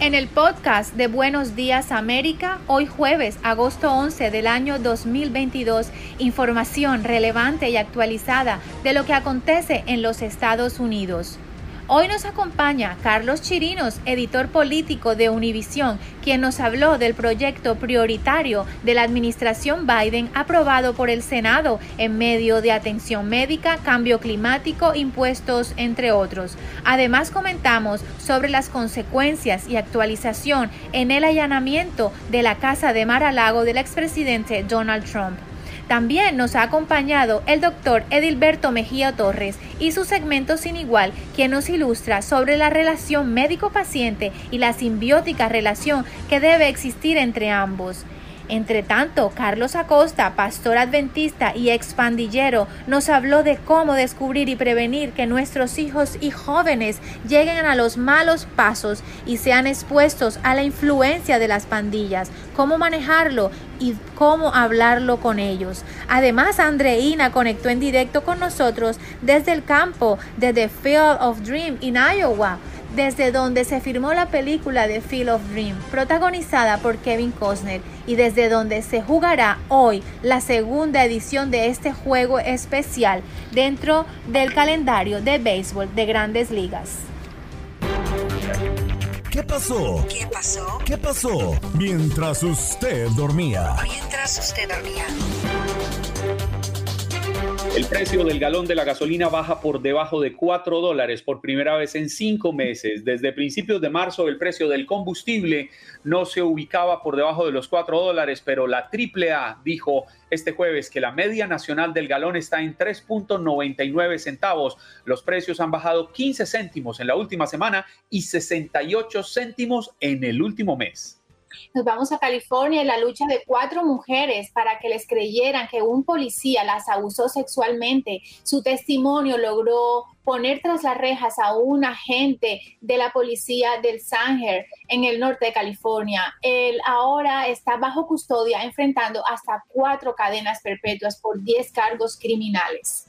En el podcast de Buenos Días América, hoy jueves, agosto 11 del año 2022, información relevante y actualizada de lo que acontece en los Estados Unidos. Hoy nos acompaña Carlos Chirinos, editor político de Univisión, quien nos habló del proyecto prioritario de la administración Biden aprobado por el Senado en medio de atención médica, cambio climático, impuestos, entre otros. Además comentamos sobre las consecuencias y actualización en el allanamiento de la casa de Mar-a-Lago del expresidente Donald Trump. También nos ha acompañado el doctor Edilberto Mejía Torres y su segmento sin igual, quien nos ilustra sobre la relación médico-paciente y la simbiótica relación que debe existir entre ambos. Entre tanto, Carlos Acosta, pastor adventista y expandillero, nos habló de cómo descubrir y prevenir que nuestros hijos y jóvenes lleguen a los malos pasos y sean expuestos a la influencia de las pandillas, cómo manejarlo y cómo hablarlo con ellos. Además, Andreina conectó en directo con nosotros desde el campo de The Field of Dream en Iowa desde donde se firmó la película The Field of Dream, protagonizada por Kevin Costner, y desde donde se jugará hoy la segunda edición de este juego especial dentro del calendario de béisbol de grandes ligas. ¿Qué pasó? ¿Qué pasó? ¿Qué pasó? Mientras usted dormía. Mientras usted dormía. El precio del galón de la gasolina baja por debajo de 4 dólares por primera vez en cinco meses. Desde principios de marzo el precio del combustible no se ubicaba por debajo de los 4 dólares, pero la AAA dijo este jueves que la media nacional del galón está en 3.99 centavos. Los precios han bajado 15 céntimos en la última semana y 68 céntimos en el último mes. Nos vamos a California y la lucha de cuatro mujeres para que les creyeran que un policía las abusó sexualmente. Su testimonio logró poner tras las rejas a un agente de la policía del Sanger en el norte de California. Él ahora está bajo custodia enfrentando hasta cuatro cadenas perpetuas por 10 cargos criminales.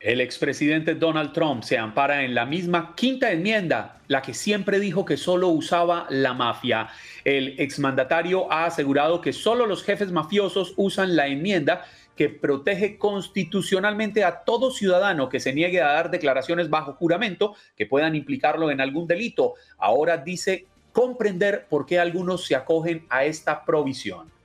El expresidente Donald Trump se ampara en la misma quinta enmienda, la que siempre dijo que solo usaba la mafia. El exmandatario ha asegurado que solo los jefes mafiosos usan la enmienda que protege constitucionalmente a todo ciudadano que se niegue a dar declaraciones bajo juramento que puedan implicarlo en algún delito. Ahora dice comprender por qué algunos se acogen a esta provisión.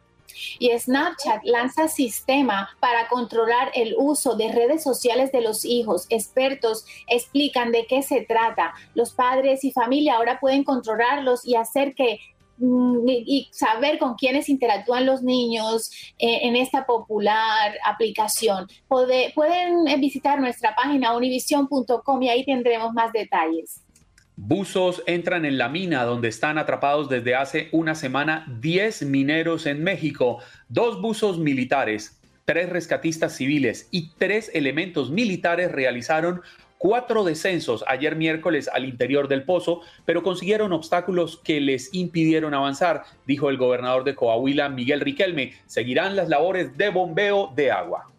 Y Snapchat lanza sistema para controlar el uso de redes sociales de los hijos. Expertos explican de qué se trata. Los padres y familia ahora pueden controlarlos y hacer que mm, y saber con quiénes interactúan los niños eh, en esta popular aplicación. pueden visitar nuestra página univision.com y ahí tendremos más detalles. Buzos entran en la mina donde están atrapados desde hace una semana 10 mineros en México, dos buzos militares, tres rescatistas civiles y tres elementos militares realizaron cuatro descensos ayer miércoles al interior del pozo, pero consiguieron obstáculos que les impidieron avanzar, dijo el gobernador de Coahuila, Miguel Riquelme. Seguirán las labores de bombeo de agua.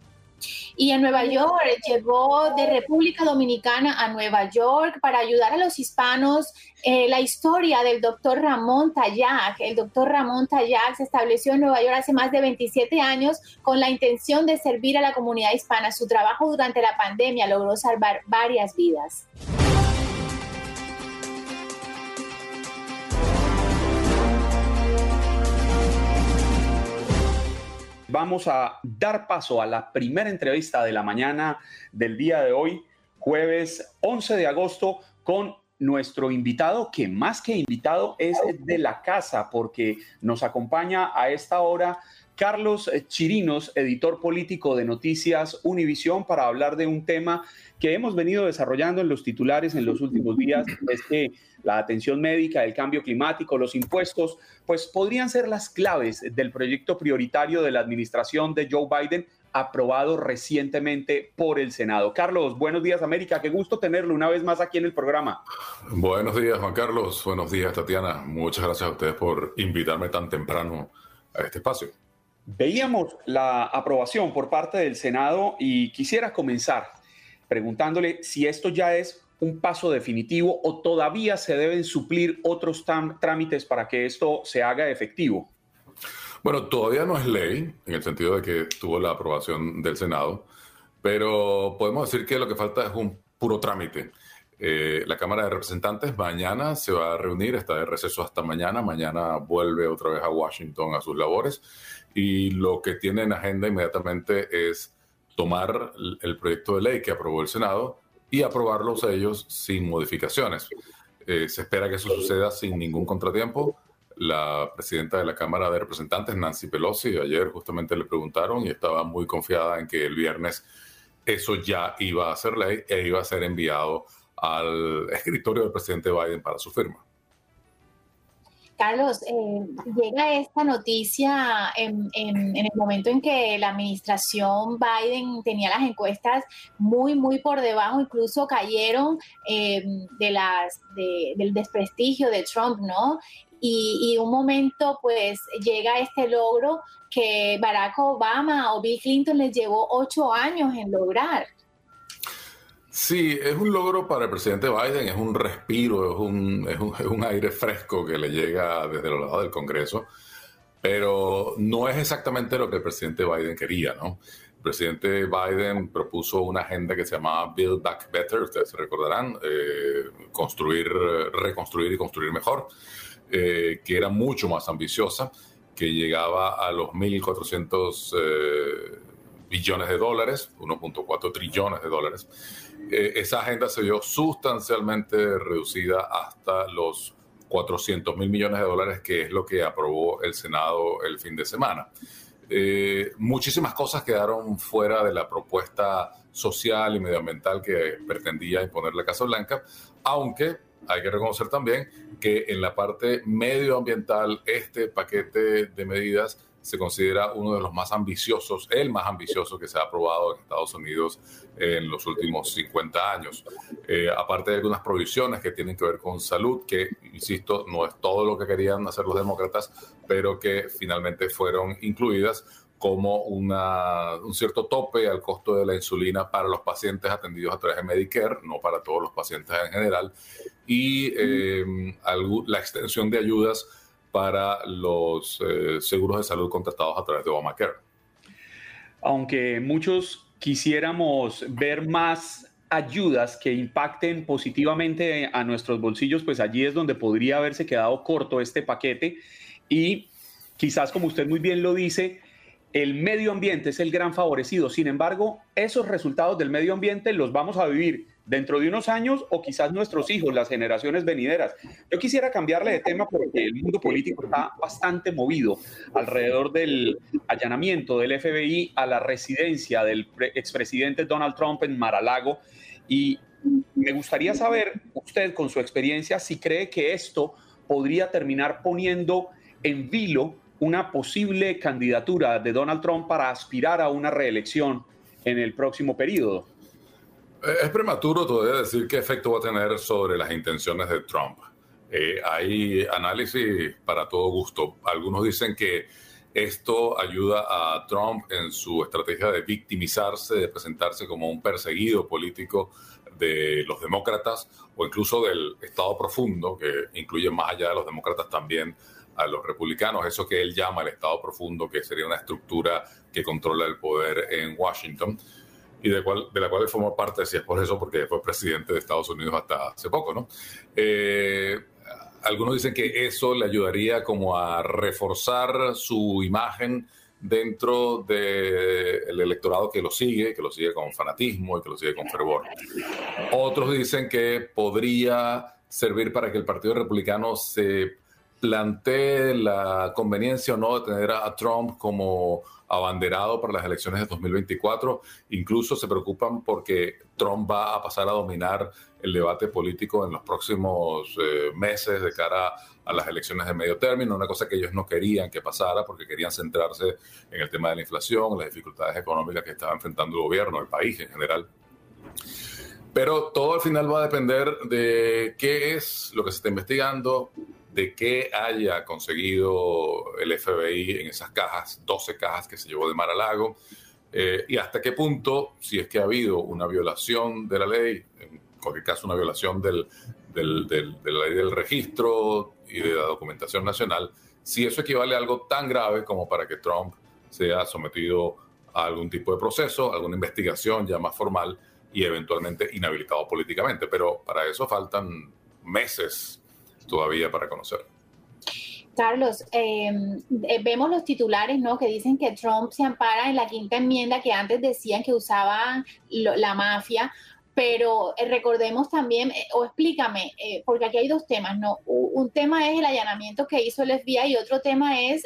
Y en Nueva York llegó de República Dominicana a Nueva York para ayudar a los hispanos eh, la historia del doctor Ramón Tayac. El doctor Ramón Tayac se estableció en Nueva York hace más de 27 años con la intención de servir a la comunidad hispana. Su trabajo durante la pandemia logró salvar varias vidas. Vamos a dar paso a la primera entrevista de la mañana del día de hoy, jueves 11 de agosto, con nuestro invitado, que más que invitado es de la casa, porque nos acompaña a esta hora Carlos Chirinos, editor político de Noticias Univisión, para hablar de un tema que hemos venido desarrollando en los titulares en los últimos días, es que la atención médica, el cambio climático, los impuestos, pues podrían ser las claves del proyecto prioritario de la administración de Joe Biden aprobado recientemente por el Senado. Carlos, buenos días América, qué gusto tenerlo una vez más aquí en el programa. Buenos días Juan Carlos, buenos días Tatiana, muchas gracias a ustedes por invitarme tan temprano a este espacio. Veíamos la aprobación por parte del Senado y quisiera comenzar preguntándole si esto ya es un paso definitivo o todavía se deben suplir otros trámites para que esto se haga efectivo. Bueno, todavía no es ley, en el sentido de que tuvo la aprobación del Senado, pero podemos decir que lo que falta es un puro trámite. Eh, la Cámara de Representantes mañana se va a reunir, está de receso hasta mañana, mañana vuelve otra vez a Washington a sus labores y lo que tiene en agenda inmediatamente es tomar el proyecto de ley que aprobó el Senado y aprobarlos ellos sin modificaciones. Eh, se espera que eso suceda sin ningún contratiempo. La presidenta de la Cámara de Representantes, Nancy Pelosi, ayer justamente le preguntaron y estaba muy confiada en que el viernes eso ya iba a ser ley e iba a ser enviado al escritorio del presidente Biden para su firma. Carlos, eh, llega esta noticia en, el momento en que la administración Biden tenía las encuestas muy, muy por debajo, incluso cayeron eh, de las, del desprestigio de Trump, ¿no? Y, un momento, pues, llega este logro que Barack Obama o Bill Clinton les llevó ocho años en lograr. Sí, es un logro para el presidente Biden, es un respiro, es un, es un, aire fresco que le llega desde los lados del Congreso, pero no es exactamente lo que el presidente Biden quería, ¿no? El presidente Biden propuso una agenda que se llamaba Build Back Better, ustedes se recordarán, eh, construir, reconstruir y construir mejor, eh, que era mucho más ambiciosa, que llegaba a los 1.400 eh, billones de dólares, 1.4 trillones de dólares eh, esa agenda se vio sustancialmente reducida hasta los 400 mil millones de dólares, que es lo que aprobó el Senado el fin de semana. Eh, muchísimas cosas quedaron fuera de la propuesta social y medioambiental que pretendía imponer la Casa Blanca, aunque hay que reconocer también que en la parte medioambiental este paquete de medidas se considera uno de los más ambiciosos, el más ambicioso que se ha aprobado en Estados Unidos en los últimos 50 años. Eh, aparte de algunas provisiones que tienen que ver con salud, que, insisto, no es todo lo que querían hacer los demócratas, pero que finalmente fueron incluidas como una, un cierto tope al costo de la insulina para los pacientes atendidos a través de Medicare, no para todos los pacientes en general, y eh, la extensión de ayudas para los eh, seguros de salud contratados a través de Obamacare. Aunque muchos quisiéramos ver más ayudas que impacten positivamente a nuestros bolsillos, pues allí es donde podría haberse quedado corto este paquete y quizás como usted muy bien lo dice, el medio ambiente es el gran favorecido. Sin embargo, esos resultados del medio ambiente los vamos a vivir dentro de unos años o quizás nuestros hijos, las generaciones venideras. Yo quisiera cambiarle de tema porque el mundo político está bastante movido alrededor del allanamiento del FBI a la residencia del expresidente Donald Trump en Mar-a-Lago y me gustaría saber usted con su experiencia si cree que esto podría terminar poniendo en vilo una posible candidatura de Donald Trump para aspirar a una reelección en el próximo periodo. Es prematuro todavía decir qué efecto va a tener sobre las intenciones de Trump. Eh, hay análisis para todo gusto. Algunos dicen que esto ayuda a Trump en su estrategia de victimizarse, de presentarse como un perseguido político de los demócratas o incluso del Estado profundo, que incluye más allá de los demócratas también a los republicanos, eso que él llama el Estado profundo, que sería una estructura que controla el poder en Washington y de, cual, de la cual él formó parte, si es por eso, porque fue presidente de Estados Unidos hasta hace poco, ¿no? Eh, algunos dicen que eso le ayudaría como a reforzar su imagen dentro del electorado que lo sigue, que lo sigue con fanatismo y que lo sigue con fervor. Otros dicen que podría servir para que el Partido Republicano se plantee la conveniencia o no de tener a Trump como abanderado para las elecciones de 2024. Incluso se preocupan porque Trump va a pasar a dominar el debate político en los próximos eh, meses de cara a las elecciones de medio término, una cosa que ellos no querían que pasara porque querían centrarse en el tema de la inflación, las dificultades económicas que estaba enfrentando el gobierno, el país en general. Pero todo al final va a depender de qué es lo que se está investigando, de qué haya conseguido el FBI en esas cajas, 12 cajas que se llevó de Mar a Lago, eh, y hasta qué punto, si es que ha habido una violación de la ley, en cualquier caso una violación del, del, de la ley del registro y de la documentación nacional, si eso equivale a algo tan grave como para que Trump sea sometido a algún tipo de proceso, alguna investigación ya más formal y eventualmente inhabilitado políticamente. Pero para eso faltan meses todavía para conocer. Carlos, em, eh, vemos los titulares, ¿no? Que dicen que Trump se ampara en la quinta enmienda que antes decían que usaban la mafia, pero eh, recordemos también, eh, o explícame, porque aquí hay dos temas, ¿no? Un tema es el allanamiento que hizo el FBI y otro tema es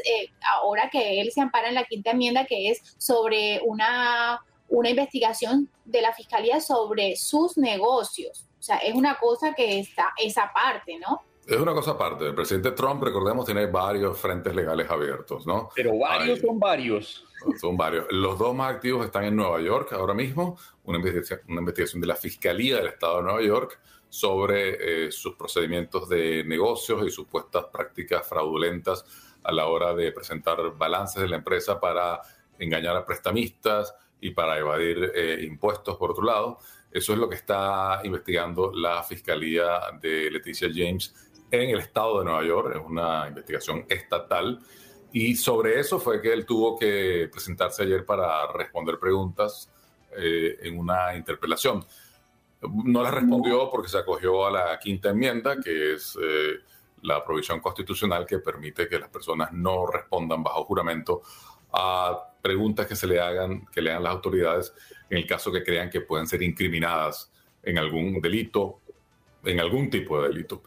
ahora que él se ampara en la quinta enmienda, que es sobre una, una investigación de la fiscalía sobre sus negocios. O sea, es una cosa que está esa parte, ¿no? Es una cosa aparte. El presidente Trump, recordemos, tiene varios frentes legales abiertos, ¿no? Pero varios son varios. Son varios. Los dos más activos están en Nueva York ahora mismo, una investigación, una investigación de la Fiscalía del Estado de Nueva York sobre eh, sus procedimientos de negocios y supuestas prácticas fraudulentas a la hora de presentar balances de la empresa para engañar a prestamistas y para evadir eh, impuestos, por otro lado. Eso es lo que está investigando la Fiscalía de Leticia James en el estado de Nueva York, es una investigación estatal, y sobre eso fue que él tuvo que presentarse ayer para responder preguntas eh, en una interpelación. No las respondió porque se acogió a la quinta enmienda, que es eh, la provisión constitucional que permite que las personas no respondan bajo juramento a preguntas que se le hagan, que le hagan las autoridades en el caso que crean que pueden ser incriminadas en algún delito, en algún tipo de delito.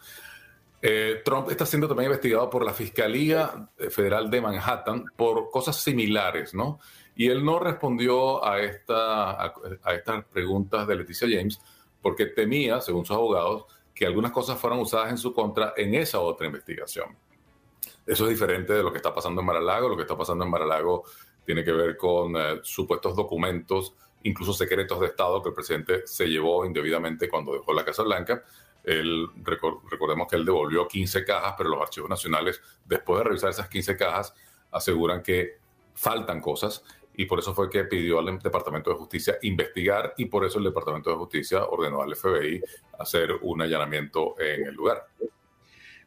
Eh, Trump está siendo también investigado por la Fiscalía Federal de Manhattan por cosas similares, ¿no? Y él no respondió a, estas preguntas de Leticia James porque temía, según sus abogados, que algunas cosas fueran usadas en su contra en esa otra investigación. Eso es diferente de lo que está pasando en Maralago. Lo que está pasando en Maralago tiene que ver con eh, supuestos documentos, incluso secretos de Estado, que el presidente se llevó indebidamente cuando dejó la Casa Blanca. Él, recordemos que él devolvió 15 cajas, pero los archivos nacionales, después de revisar esas 15 cajas, aseguran que faltan cosas y por eso fue que pidió al Departamento de Justicia investigar y por eso el Departamento de Justicia ordenó al FBI hacer un allanamiento en el lugar.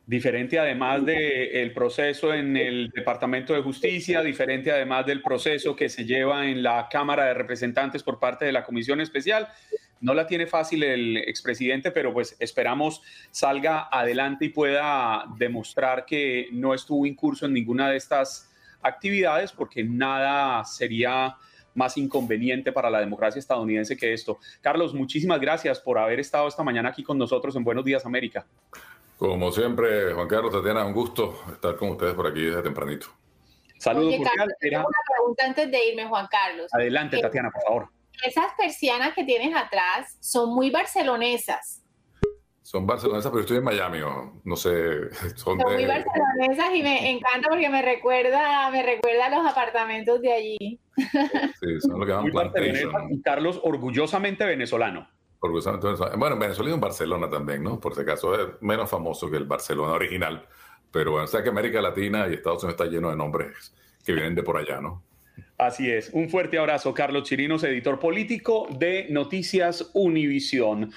Diferente además del proceso en el Departamento de Justicia, diferente además del proceso que se lleva en la Cámara de Representantes por parte de la Comisión Especial. No la tiene fácil el expresidente, pero pues esperamos salga adelante y pueda demostrar que no estuvo incurso en ninguna de estas actividades, porque nada sería más inconveniente para la democracia estadounidense que esto. Carlos, muchísimas gracias por haber estado esta mañana aquí con nosotros en Buenos Días América. Como siempre, Juan Carlos, Tatiana, un gusto estar con ustedes por aquí desde tempranito. Saludos. Oye, Carlos, tengo una pregunta antes de irme, Juan Carlos. Adelante, Tatiana, por favor esas persianas que tienes atrás son muy barcelonesas. Son barcelonesas, pero estoy en Miami, no, sé. Son, muy barcelonesas y me encanta porque me recuerda, me recuerda a los apartamentos de allí. Sí, son lo que llaman plantation. Y Carlos, orgullosamente venezolano. Orgullosamente venezolano. Bueno, Venezuela y en Barcelona también, ¿no? Por si acaso es menos famoso que el Barcelona original. Pero bueno, o sea que América Latina y Estados Unidos está lleno de nombres que vienen de por allá, ¿no? Así es. Un fuerte abrazo, Carlos Chirinos, editor político de Noticias Univisión.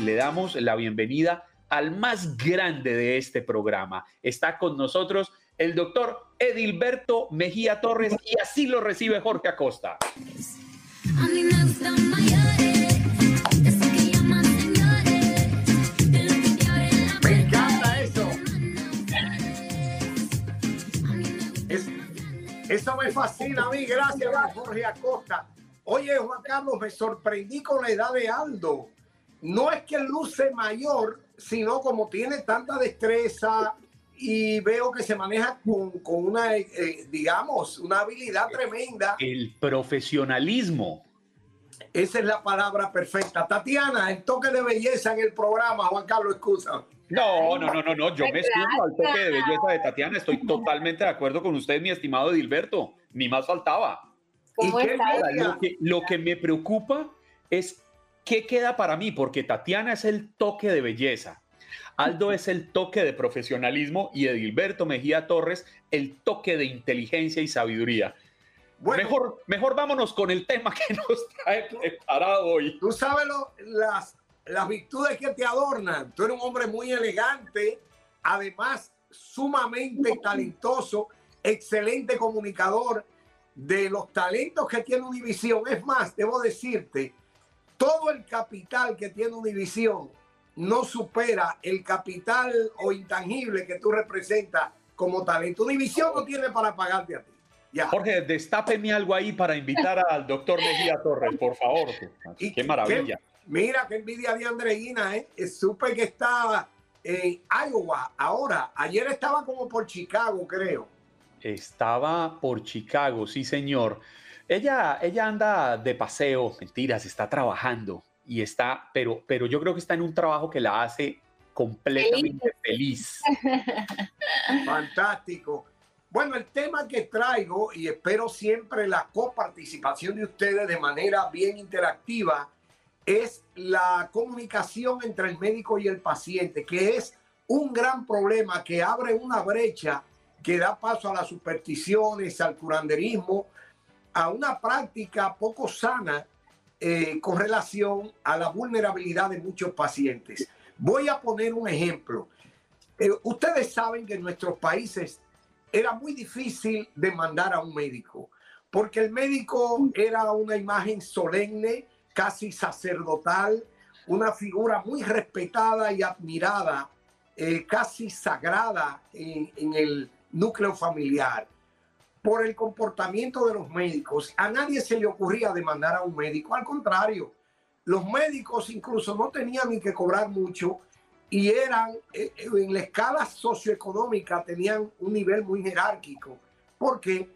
Le damos la bienvenida al más grande de este programa. Está con nosotros el doctor Edilberto Mejía Torres y así lo recibe Jorge Acosta. Eso me fascina a mí, gracias Jorge Acosta. Oye, Juan Carlos, me sorprendí con la edad de Aldo. No es que luce mayor, sino como tiene tanta destreza y veo que se maneja con, una, eh, digamos, una habilidad tremenda. El profesionalismo. Esa es la palabra perfecta. Tatiana, el toque de belleza en el programa, Juan Carlos, excusa. No, no, no, no, no, yo me sumo al toque de belleza de Tatiana. Estoy totalmente de acuerdo con usted, mi estimado Edilberto. Ni más faltaba. Lo que, lo que me preocupa es qué queda para mí, porque Tatiana es el toque de belleza. Aldo es el toque de profesionalismo y Edilberto Mejía Torres el toque de inteligencia y sabiduría. mejor, mejor vámonos con el tema que nos trae preparado hoy. Tú sabes las, las virtudes que te adornan. Tú eres un hombre muy elegante, además sumamente talentoso, excelente comunicador. De los talentos que tiene Univisión, es más, debo decirte, todo el capital que tiene Univisión no supera el capital o intangible que tú representas como talento. Univisión no tiene para pagarte a ti. Ya. Jorge, destápeme algo ahí para invitar al doctor Mejía Torres, por favor. qué maravilla. Mira qué envidia de Andreina, ¿eh? Supe que estaba en Iowa ahora. Ayer estaba como por Chicago, creo. Estaba por Chicago, sí, señor. Ella, ella anda de paseo, mentiras, está trabajando y está, pero, pero yo creo que está en un trabajo que la hace completamente feliz. Fantástico. Bueno, el tema que traigo y espero siempre la coparticipación de ustedes de manera bien interactiva es la comunicación entre el médico y el paciente, que es un gran problema que abre una brecha que da paso a las supersticiones, al curanderismo, a una práctica poco sana eh, con relación a la vulnerabilidad de muchos pacientes. Voy a poner un ejemplo. Eh, ustedes saben que en nuestros países era muy difícil demandar a un médico, porque el médico era una imagen solemne, casi sacerdotal, una figura muy respetada y admirada, eh, casi sagrada en el núcleo familiar por el comportamiento de los médicos. A nadie se le ocurría demandar a un médico. Al contrario, los médicos incluso no tenían ni que cobrar mucho y eran eh, eh, en la escala socioeconómica tenían un nivel muy jerárquico. porque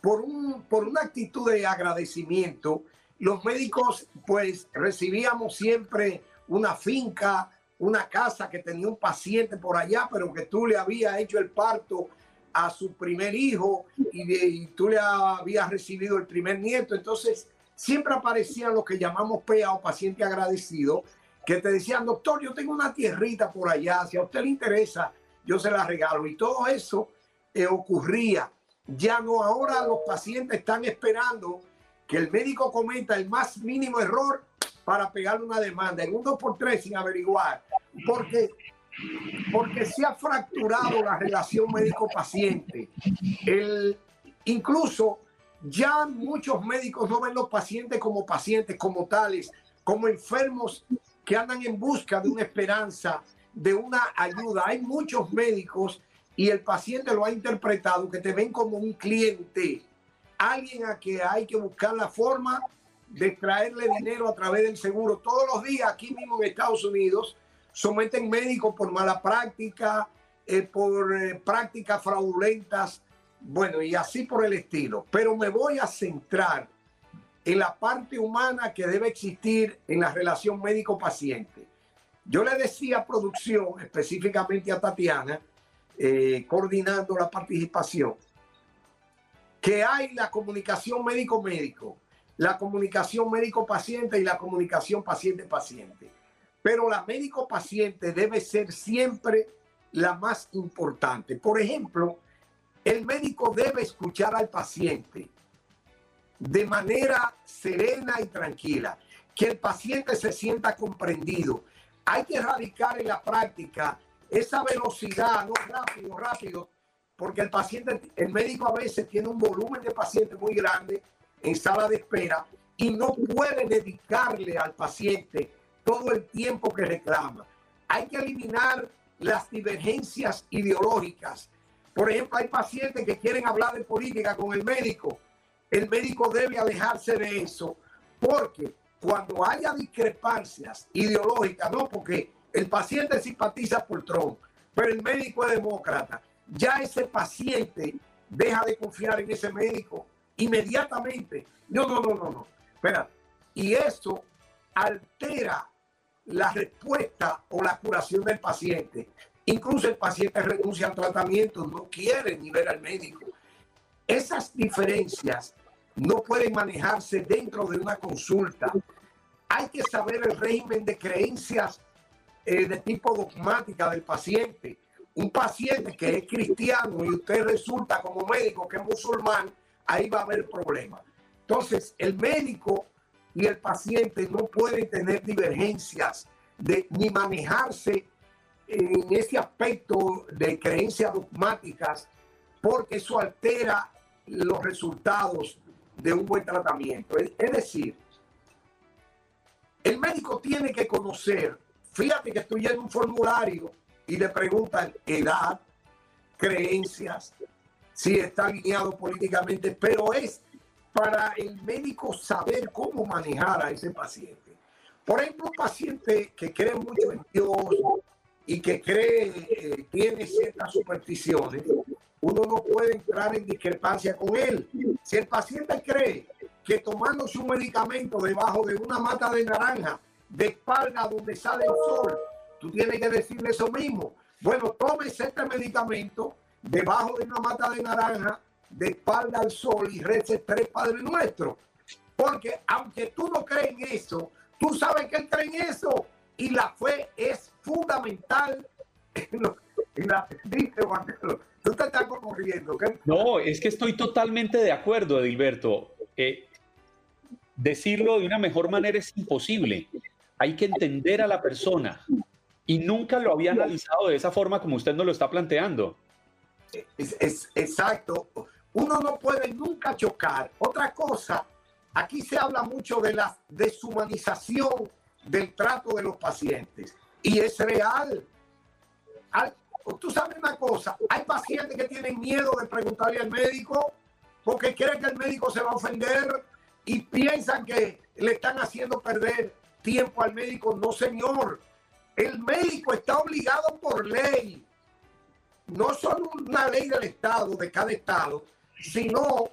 Por, un, por una actitud de agradecimiento, los médicos pues recibíamos siempre una finca, una casa que tenía un paciente por allá, pero que tú le habías hecho el parto a su primer hijo y, tú le habías recibido el primer nieto. Entonces, siempre aparecían lo que llamamos PEA o paciente agradecido, que te decían, doctor, yo tengo una tierrita por allá, si a usted le interesa, yo se la regalo. Y todo eso eh, ocurría. Ya no, ahora los pacientes están esperando que el médico cometa el más mínimo error para pegarle una demanda en un 2 por 3 sin averiguar. Porque porque se ha fracturado la relación médico-paciente. El, incluso ya muchos médicos no ven los pacientes como pacientes, como tales, como enfermos que andan en busca de una esperanza, de una ayuda. Hay muchos médicos y el paciente lo ha interpretado que te ven como un cliente, alguien a que hay que buscar la forma de traerle dinero a través del seguro. Todos los días aquí mismo en Estados Unidos someten médicos por mala práctica, eh, por eh, prácticas fraudulentas, bueno, y así por el estilo. Pero me voy a centrar en la parte humana que debe existir en la relación médico-paciente. Yo le decía a producción, específicamente a Tatiana, eh, coordinando la participación, que hay la comunicación médico-médico, la comunicación médico-paciente y la comunicación paciente-paciente. Pero la médico-paciente debe ser siempre la más importante. Por ejemplo, el médico debe escuchar al paciente de manera serena y tranquila, que el paciente se sienta comprendido. Hay que erradicar en la práctica esa velocidad, no rápido, rápido, porque el paciente, el médico a veces tiene un volumen de pacientes muy grande en sala de espera y no puede dedicarle al paciente todo el tiempo que reclama. Hay que eliminar las divergencias ideológicas. Por ejemplo, hay pacientes que quieren hablar de política con el médico. El médico debe alejarse de eso porque cuando haya discrepancias ideológicas, no porque el paciente simpatiza por Trump, pero el médico es demócrata, ya ese paciente deja de confiar en ese médico inmediatamente. No, no, no, no, no. Espera. Y eso altera la respuesta o la curación del paciente. Incluso el paciente renuncia al tratamiento, no quiere ni ver al médico. Esas diferencias no pueden manejarse dentro de una consulta. Hay que saber el régimen de creencias eh, de tipo dogmática del paciente. Un paciente que es cristiano y usted resulta como médico que es musulmán, ahí va a haber problemas. Entonces, el médico y el paciente no pueden tener divergencias de, ni manejarse en ese aspecto de creencias dogmáticas, porque eso altera los resultados de un buen tratamiento. Es, es decir, el médico tiene que conocer, fíjate que estoy en un formulario y le preguntan edad, creencias, si está alineado políticamente, pero es para el médico saber cómo manejar a ese paciente. Por ejemplo, un paciente que cree mucho en Dios y que cree, eh, tiene ciertas supersticiones, uno no puede entrar en discrepancia con él. Si el paciente cree que tomando su medicamento debajo de una mata de naranja, de espalda donde sale el sol, tú tienes que decirle eso mismo. Bueno, tome este medicamento debajo de una mata de naranja, de espalda al sol y rece tres Padres Nuestros. Porque aunque tú no crees en eso, tú sabes que él cree en eso. Y la fe es fundamental en, la... Tú te estás corriendo. No, es que estoy totalmente de acuerdo, Edilberto. Eh, decirlo de una mejor manera es imposible. Hay que entender a la persona. Y nunca lo había analizado de esa forma como usted nos lo está planteando. Es, exacto. Uno no puede nunca chocar. Otra cosa, aquí se habla mucho de la deshumanización del trato de los pacientes. Y es real. tú sabes una cosa, hay pacientes que tienen miedo de preguntarle al médico porque creen que el médico se va a ofender y piensan que le están haciendo perder tiempo al médico. No, señor. El médico está obligado por ley no solo una ley del Estado, de cada Estado, sino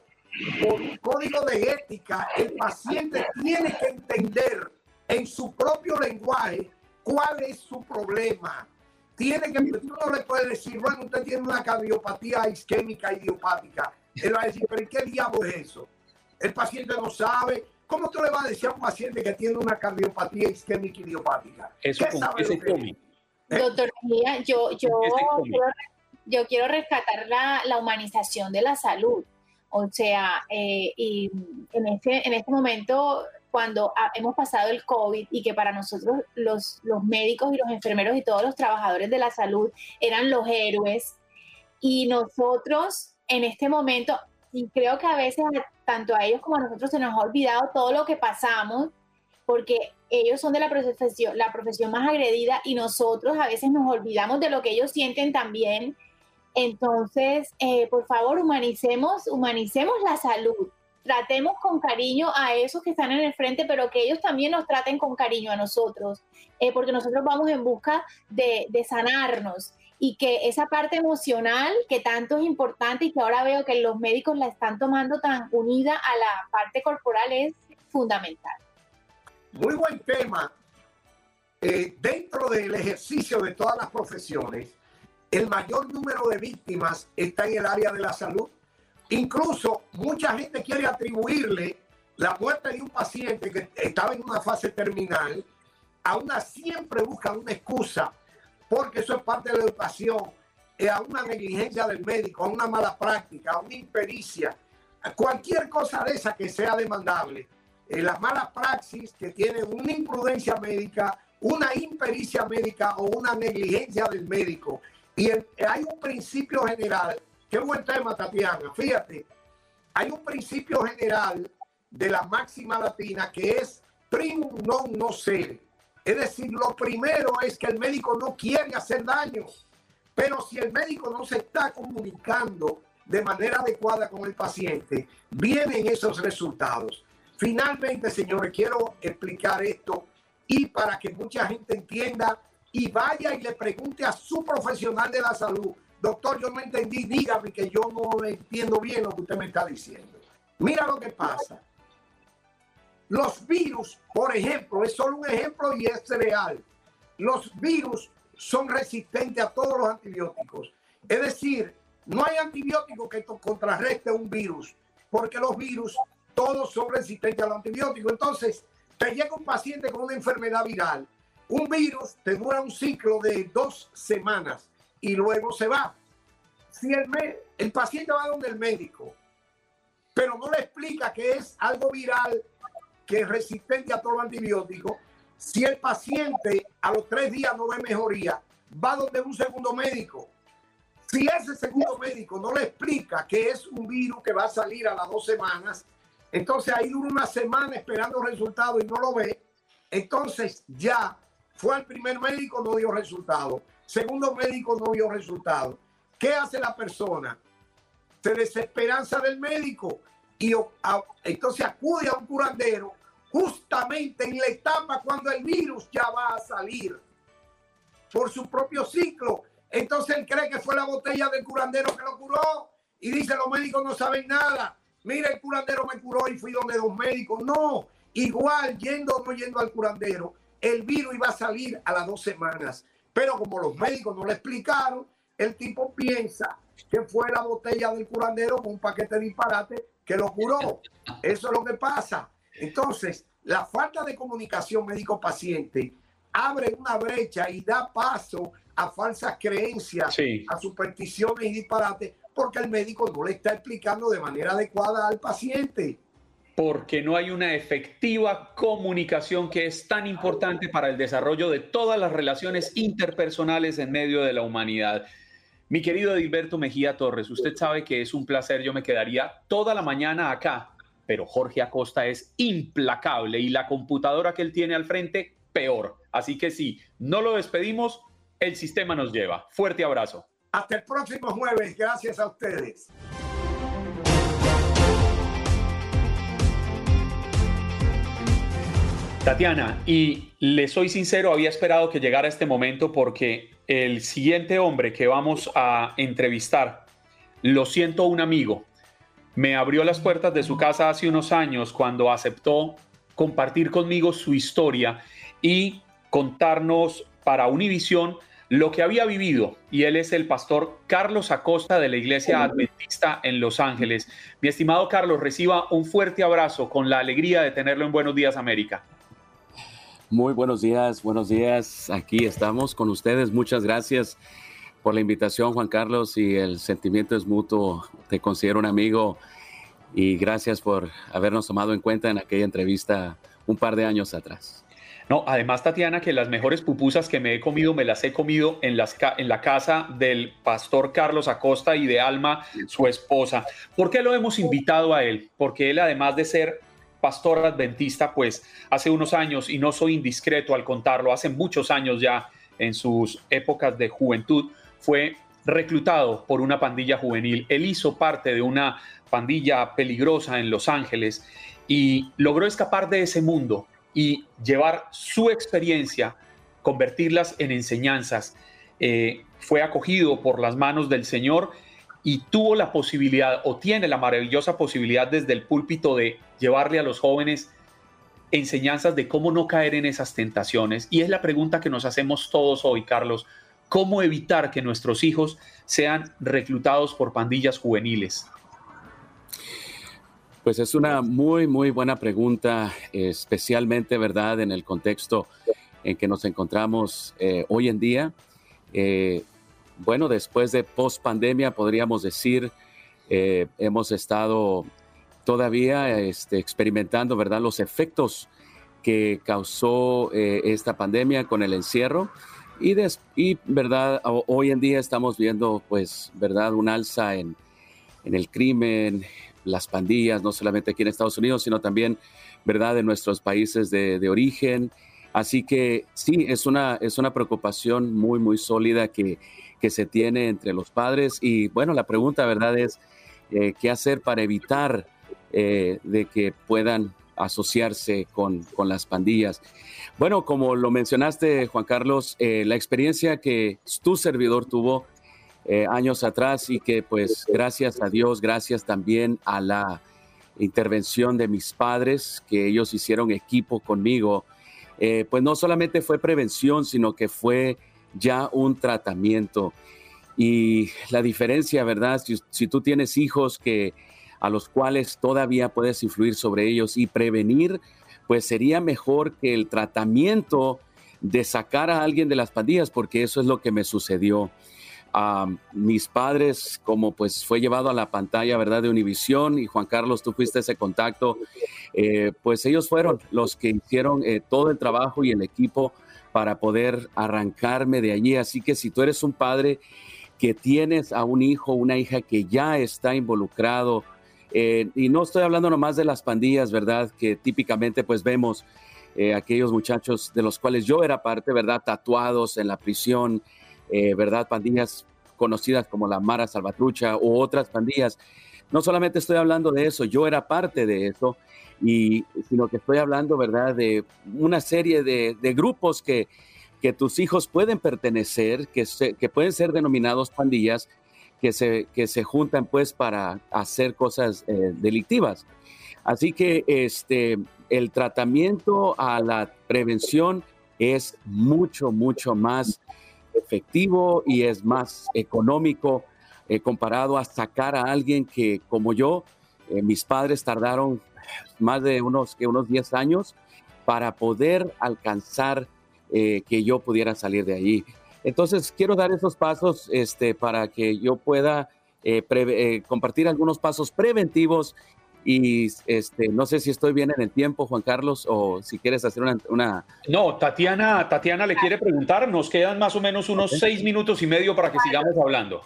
por un código de ética, el paciente tiene que entender en su propio lenguaje cuál es su problema. Tiene que, tú no le puedes decir, bueno, usted tiene una cardiopatía isquémica idiopática. Él va a decir, pero ¿qué diablo es eso? El paciente no sabe. ¿Cómo tú le vas a decir a un paciente que tiene una cardiopatía isquémica idiopática? Eso ¿Qué sabe Doctor, yo, yo, yo quiero rescatar la, la humanización de la salud. O sea, eh, y en este, en este momento, cuando hemos pasado el COVID y que para nosotros los, los médicos y los enfermeros y todos los trabajadores de la salud eran los héroes, y nosotros en este momento, y creo que a veces tanto a ellos como a nosotros se nos ha olvidado todo lo que pasamos, porque ellos son de la profesión, la profesión más agredida y nosotros a veces nos olvidamos de lo que ellos sienten también entonces, eh, por favor, humanicemos, humanicemos la salud. Tratemos con cariño a esos que están en el frente, pero que ellos también nos traten con cariño a nosotros, eh, porque nosotros vamos en busca de, de sanarnos y que esa parte emocional que tanto es importante y que ahora veo que los médicos la están tomando tan unida a la parte corporal es fundamental. Muy buen tema. Eh, dentro del ejercicio de todas las profesiones, el mayor número de víctimas está en el área de la salud. Incluso mucha gente quiere atribuirle la muerte de un paciente que estaba en una fase terminal. Aún siempre buscan una excusa porque eso es parte de la educación, a una negligencia del médico, a una mala práctica, a una impericia, a cualquier cosa de esa que sea demandable. Eh, la mala praxis que tiene una imprudencia médica, una impericia médica o una negligencia del médico y hay un principio general, qué buen tema, Tatiana, fíjate, hay un principio general de la máxima latina que es primum non ser. Es decir, lo primero es que el médico no quiere hacer daño. Pero si el médico no se está comunicando de manera adecuada con el paciente, vienen esos resultados. Finalmente, señores, quiero explicar esto y para que mucha gente entienda y vaya y le pregunte a su profesional de la salud, doctor, yo no entendí, dígame que yo no entiendo bien lo que usted me está diciendo. Mira lo que pasa. Los virus, por ejemplo, es solo un ejemplo y es real. Los virus son resistentes a todos los antibióticos. Es decir, no hay antibiótico que contrarreste un virus, porque los virus todos son resistentes a los antibióticos. Entonces, te llega un paciente con una enfermedad viral un virus te dura un ciclo de dos semanas y luego se va. Si el, el paciente va donde el médico, pero no le explica que es algo viral, que es resistente a todo antibiótico, si el paciente a los tres días no ve mejoría, va donde un segundo médico. Si ese segundo médico no le explica que es un virus que va a salir a las dos semanas, entonces ahí una semana esperando resultados y no lo ve, entonces ya fue al primer médico, no dio resultado. Segundo médico, no dio resultado. ¿Qué hace la persona? Se desesperanza del médico y entonces acude a un curandero justamente en la etapa cuando el virus ya va a salir por su propio ciclo. Entonces él cree que fue la botella del curandero que lo curó y dice los médicos no saben nada. Mira, el curandero me curó y fui donde dos médicos. No, igual yendo o no yendo al curandero, el virus iba a salir a las dos semanas. Pero como los médicos no le explicaron, el tipo piensa que fue la botella del curandero con un paquete de disparate que lo curó. Eso es lo que pasa. Entonces, la falta de comunicación médico-paciente abre una brecha y da paso a falsas creencias, a supersticiones y disparates, porque el médico no le está explicando de manera adecuada al paciente porque no hay una efectiva comunicación que es tan importante para el desarrollo de todas las relaciones interpersonales en medio de la humanidad. Mi querido Edilberto Mejía Torres, usted sabe que es un placer, yo me quedaría toda la mañana acá, pero Jorge Acosta es implacable y la computadora que él tiene al frente, peor. Así que si no lo despedimos, el sistema nos lleva. Fuerte abrazo. Hasta el próximo jueves, gracias a ustedes. Tatiana, y le soy sincero, había esperado que llegara este momento porque el siguiente hombre que vamos a entrevistar, lo siento un amigo, me abrió las puertas de su casa hace unos años cuando aceptó compartir conmigo su historia y contarnos para Univisión lo que había vivido. Y él es el pastor Carlos Acosta de la Iglesia Adventista en Los Ángeles. Mi estimado Carlos, reciba un fuerte abrazo con la alegría de tenerlo en Buenos Días América. Muy buenos días, buenos días. Aquí estamos con ustedes. Muchas gracias por la invitación, Juan Carlos, y el sentimiento es mutuo. Te considero un amigo y gracias por habernos tomado en cuenta en aquella entrevista un par de años atrás. No, además, Tatiana, que las mejores pupusas que me he comido, me las he comido en, las, la casa del pastor Carlos Acosta y de Alma, su esposa. ¿Por qué lo hemos invitado a él? Porque él, además de ser pastor adventista, pues hace unos años, y no soy indiscreto al contarlo, hace muchos años ya en sus épocas de juventud, fue reclutado por una pandilla juvenil. Él hizo parte de una pandilla peligrosa en Los Ángeles y logró escapar de ese mundo y llevar su experiencia, convertirlas en enseñanzas. Eh, fue acogido por las manos del Señor y tuvo la posibilidad o tiene la maravillosa posibilidad desde el púlpito de llevarle a los jóvenes enseñanzas de cómo no caer en esas tentaciones. Y es la pregunta que nos hacemos todos hoy, Carlos. ¿Cómo evitar que nuestros hijos sean reclutados por pandillas juveniles? Pues es una muy, muy buena pregunta, especialmente, ¿verdad?, en el contexto en que nos encontramos eh, hoy en día. Eh, bueno, después de post pandemia, podríamos decir, eh, hemos estado todavía este, experimentando, ¿verdad?, los efectos que causó eh, esta pandemia con el encierro. Y, ¿verdad?, hoy en día estamos viendo, pues, ¿verdad?, un alza en, en el crimen, las pandillas, no solamente aquí en Estados Unidos, sino también, ¿verdad?, en nuestros países de, de origen. Así que sí, es una, es una preocupación muy, muy sólida que que se tiene entre los padres. Y bueno, la pregunta, ¿verdad?, es eh, qué hacer para evitar eh, de que puedan asociarse con, con, las pandillas. Bueno, como lo mencionaste, Juan Carlos, eh, la experiencia que tu servidor tuvo años atrás y que pues gracias a Dios, gracias también a la intervención de mis padres, que ellos hicieron equipo conmigo, pues no solamente fue prevención, sino que fue ya un tratamiento. Y la diferencia, ¿verdad? Si, tú tienes hijos que a los cuales todavía puedes influir sobre ellos y prevenir, pues sería mejor que el tratamiento de sacar a alguien de las pandillas, porque eso es lo que me sucedió. a mis padres, como pues fue llevado a la pantalla, ¿verdad? De Univisión y Juan Carlos, tú fuiste ese contacto, eh, pues ellos fueron los que hicieron eh, todo el trabajo y el equipo para poder arrancarme de allí. Así que si tú eres un padre que tienes a un hijo, una hija que ya está involucrado, eh, y no estoy hablando nomás de las pandillas, ¿verdad? Que típicamente pues vemos eh, aquellos muchachos de los cuales yo era parte, ¿verdad? Tatuados en la prisión, eh, ¿verdad? Pandillas conocidas como la Mara Salvatrucha u otras pandillas. No solamente estoy hablando de eso, yo era parte de eso y, sino que estoy hablando, ¿verdad?, de una serie de, grupos que, que, tus hijos pueden pertenecer, que, que pueden ser denominados pandillas, que se, que se juntan pues para hacer cosas eh, delictivas. Así que este, el tratamiento a la prevención es mucho, mucho más efectivo y es más económico eh, comparado a sacar a alguien que, como yo, eh, mis padres tardaron más de unos, unos 10 años para poder alcanzar que yo pudiera salir de allí. Entonces, quiero dar esos pasos este, para que yo pueda eh, eh, compartir algunos pasos preventivos y este, no sé si estoy bien en el tiempo, Juan Carlos, o si quieres hacer una... No, Tatiana, Tatiana le quiere preguntar, nos quedan más o menos unos seis minutos y medio para que sigamos hablando.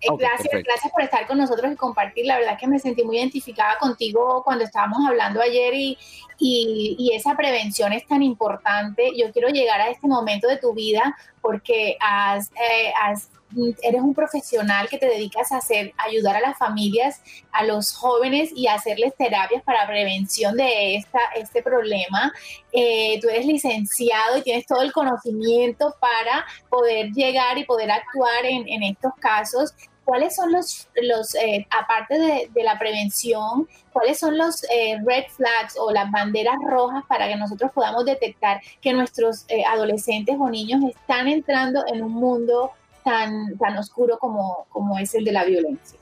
Eh, gracias, gracias por estar con nosotros y compartir. La verdad que me sentí muy identificada contigo cuando estábamos hablando ayer y, y, esa prevención es tan importante. Yo quiero llegar a este momento de tu vida porque has, eh, has eres un profesional que te dedicas a hacer, ayudar a las familias, a los jóvenes y a hacerles terapias para prevención de esta, este problema. Eh, tú eres licenciado y tienes todo el conocimiento para poder llegar y poder actuar en, en estos casos. ¿Cuáles son los, los eh, aparte de, de, la prevención, cuáles son los eh, red flags o las banderas rojas para que nosotros podamos detectar que nuestros adolescentes o niños están entrando en un mundo tan, tan oscuro como, como es el de la violencia.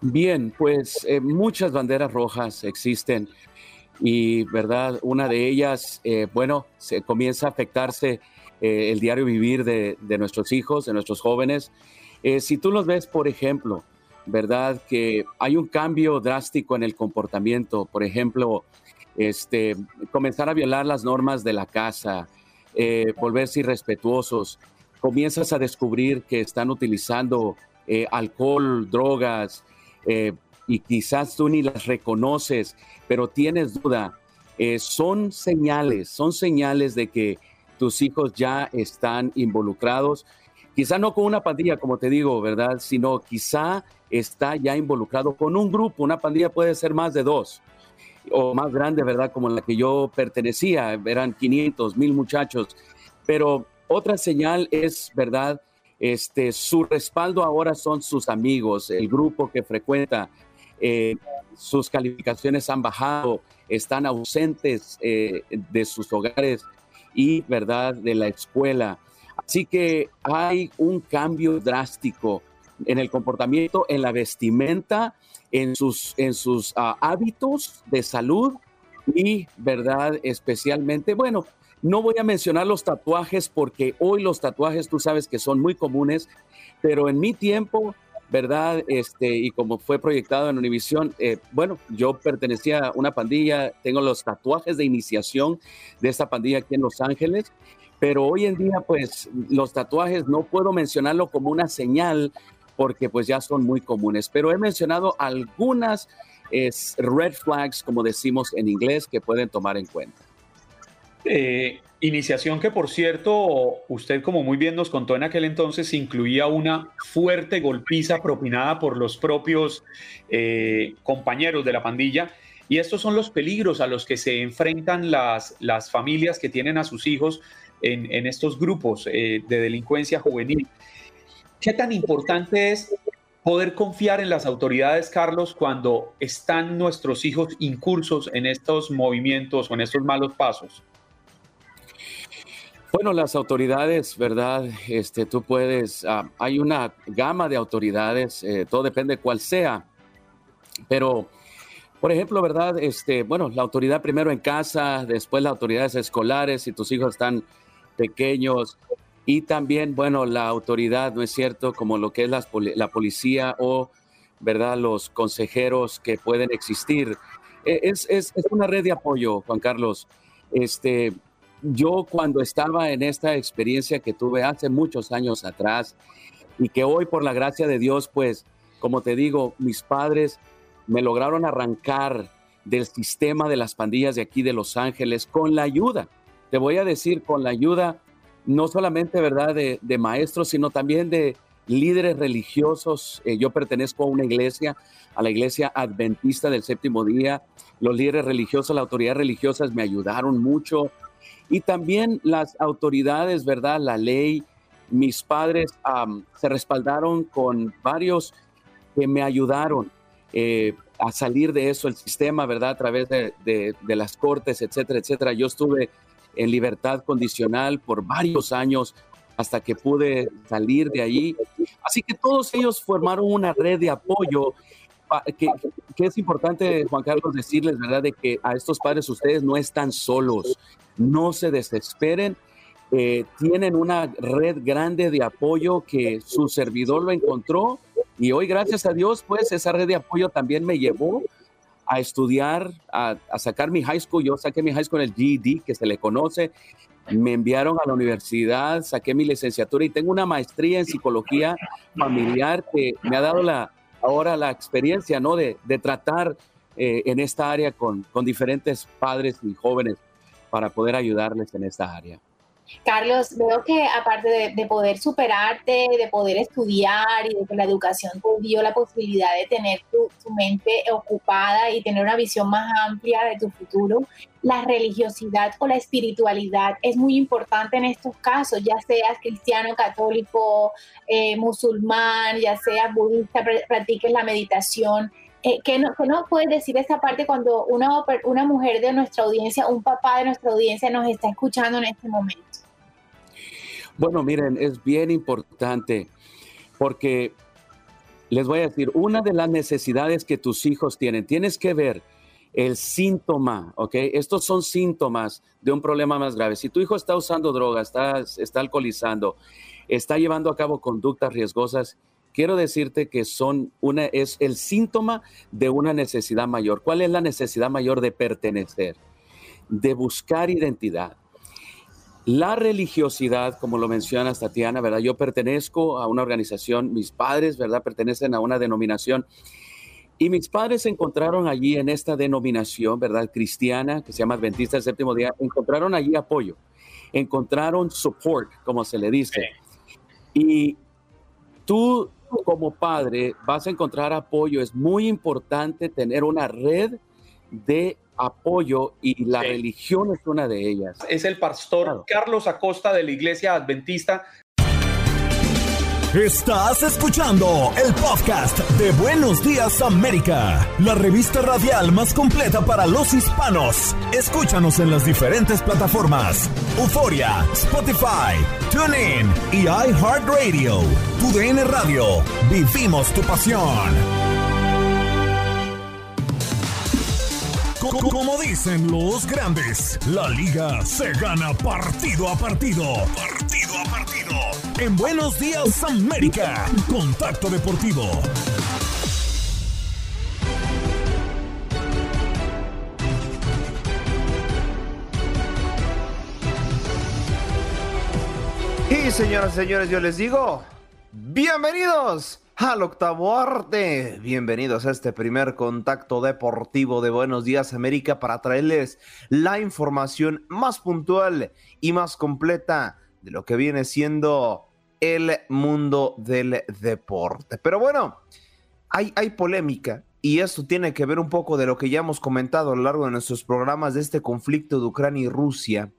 Bien, pues eh, muchas banderas rojas existen y, ¿verdad? Una de ellas, eh, bueno, se comienza a afectarse eh, el diario vivir de, de, nuestros hijos, de nuestros jóvenes. si tú los ves, por ejemplo, ¿verdad? Que hay un cambio drástico en el comportamiento, por ejemplo, este, comenzar a violar las normas de la casa, volverse irrespetuosos, comienzas a descubrir que están utilizando eh, alcohol, drogas, eh, y quizás tú ni las reconoces, pero tienes duda, eh, son señales, son señales de que tus hijos ya están involucrados, quizá no con una pandilla, como te digo, ¿verdad? Sino quizá está ya involucrado con un grupo, una pandilla puede ser más de dos o más grande, ¿verdad? Como la que yo pertenecía, eran 500, mil muchachos, pero otra señal es, ¿verdad? Este, su respaldo ahora son sus amigos, el grupo que frecuenta, eh, sus calificaciones han bajado, están ausentes eh, de sus hogares y, ¿verdad?, de la escuela. Así que hay un cambio drástico en el comportamiento, en la vestimenta, en sus, en sus ah, hábitos de salud y, ¿verdad?, especialmente, bueno, no voy a mencionar los tatuajes porque hoy los tatuajes tú sabes que son muy comunes, pero en mi tiempo, ¿verdad? Este, y como fue proyectado en Univision, eh, bueno, yo pertenecía a una pandilla, tengo los tatuajes de iniciación de esta pandilla aquí en Los Ángeles, pero hoy en día, pues los tatuajes no puedo mencionarlo como una señal porque pues ya son muy comunes, pero he mencionado algunas red flags, como decimos en inglés, que pueden tomar en cuenta. Eh, Iniciación que, por cierto, usted como muy bien nos contó en aquel entonces, incluía una fuerte golpiza propinada por los propios eh, compañeros de la pandilla. Y estos son los peligros a los que se enfrentan las, las familias que tienen a sus hijos en, en estos grupos eh, de delincuencia juvenil. ¿Qué tan importante es poder confiar en las autoridades, Carlos, cuando están nuestros hijos incursos en estos movimientos o en estos malos pasos? Bueno, las autoridades, ¿verdad? Este, tú puedes, ah, hay una gama de autoridades, eh, todo depende de cuál sea, pero, por ejemplo, ¿verdad? Este, bueno, la autoridad primero en casa, después las autoridades escolares, si tus hijos están pequeños, y también, bueno, la autoridad, ¿no es cierto? Como lo que es la, la policía o, ¿verdad? Los consejeros que pueden existir. E, es, es, es una red de apoyo, Juan Carlos. Este, yo cuando estaba en esta experiencia que tuve hace muchos años atrás y que hoy por la gracia de Dios, pues, como te digo, mis padres me lograron arrancar del sistema de las pandillas de aquí de Los Ángeles con la ayuda, te voy a decir, con la ayuda no solamente, ¿verdad?, de, maestros, sino también de líderes religiosos. Eh, yo pertenezco a una iglesia, a la iglesia adventista del séptimo día. Los líderes religiosos, las autoridades religiosas me ayudaron mucho y también las autoridades, ¿verdad? La ley, mis padres se respaldaron con varios que me ayudaron eh, a salir de eso, el sistema, ¿verdad? A través de, de, las cortes, etcétera, etcétera. Yo estuve en libertad condicional por varios años hasta que pude salir de ahí. Así que todos ellos formaron una red de apoyo que, que, es importante, Juan Carlos, decirles, ¿verdad? De que a estos padres ustedes no están solos no se desesperen. Eh, tienen una red grande de apoyo que su servidor lo encontró y hoy gracias a Dios pues esa red de apoyo también me llevó a estudiar, a, sacar mi high school. Yo saqué mi high school en el GED, que se le conoce. Me enviaron a la universidad, saqué mi licenciatura y tengo una maestría en psicología familiar que me ha dado la, ahora la experiencia ¿no? de, tratar eh, en esta área con, con diferentes padres y jóvenes para poder ayudarles en esta área. Carlos, veo que aparte de, poder superarte, de poder estudiar y de que la educación te dio la posibilidad de tener tu, mente ocupada y tener una visión más amplia de tu futuro, la religiosidad o la espiritualidad es muy importante en estos casos, ya seas cristiano, católico, eh, musulmán, ya seas budista, practiques la meditación. Eh, ¿qué, no, nos puedes decir esa parte cuando una, una mujer de nuestra audiencia, un papá de nuestra audiencia nos está escuchando en este momento? Bueno, miren, es bien importante porque les voy a decir, una de las necesidades que tus hijos tienen, tienes que ver el síntoma, ¿ok? Estos son síntomas de un problema más grave. Si tu hijo está usando drogas, está, está alcoholizando, está llevando a cabo conductas riesgosas, quiero decirte que son una, es el síntoma de una necesidad mayor. ¿Cuál es la necesidad mayor de pertenecer? De buscar identidad. La religiosidad, como lo menciona Tatiana, ¿verdad? Yo pertenezco a una organización, mis padres, ¿verdad? Pertenecen a una denominación. Y mis padres encontraron allí en esta denominación, ¿verdad? Cristiana, que se llama Adventista del Séptimo Día, encontraron allí apoyo, encontraron support, como se le dice. Y tú como padre vas a encontrar apoyo. Es muy importante tener una red de apoyo y la religión es una de ellas. Es el pastor Carlos Acosta de la Iglesia Adventista. Estás escuchando el podcast de Buenos Días América, la revista radial más completa para los hispanos. Escúchanos en las diferentes plataformas: Euforia, Spotify, TuneIn y iHeartRadio. Tu DN Radio. Vivimos tu pasión. Como dicen los grandes, la liga se gana partido a partido. Partido a partido. En Buenos Días América, Contacto Deportivo. Y señoras y señores, yo les digo, bienvenidos al octavo arte. Bienvenidos a este primer contacto deportivo de Buenos Días América para traerles la información más puntual y más completa de lo que viene siendo el mundo del deporte. Pero bueno, hay, hay polémica y esto tiene que ver un poco de lo que ya hemos comentado a lo largo de nuestros programas de este conflicto de Ucrania y Rusia.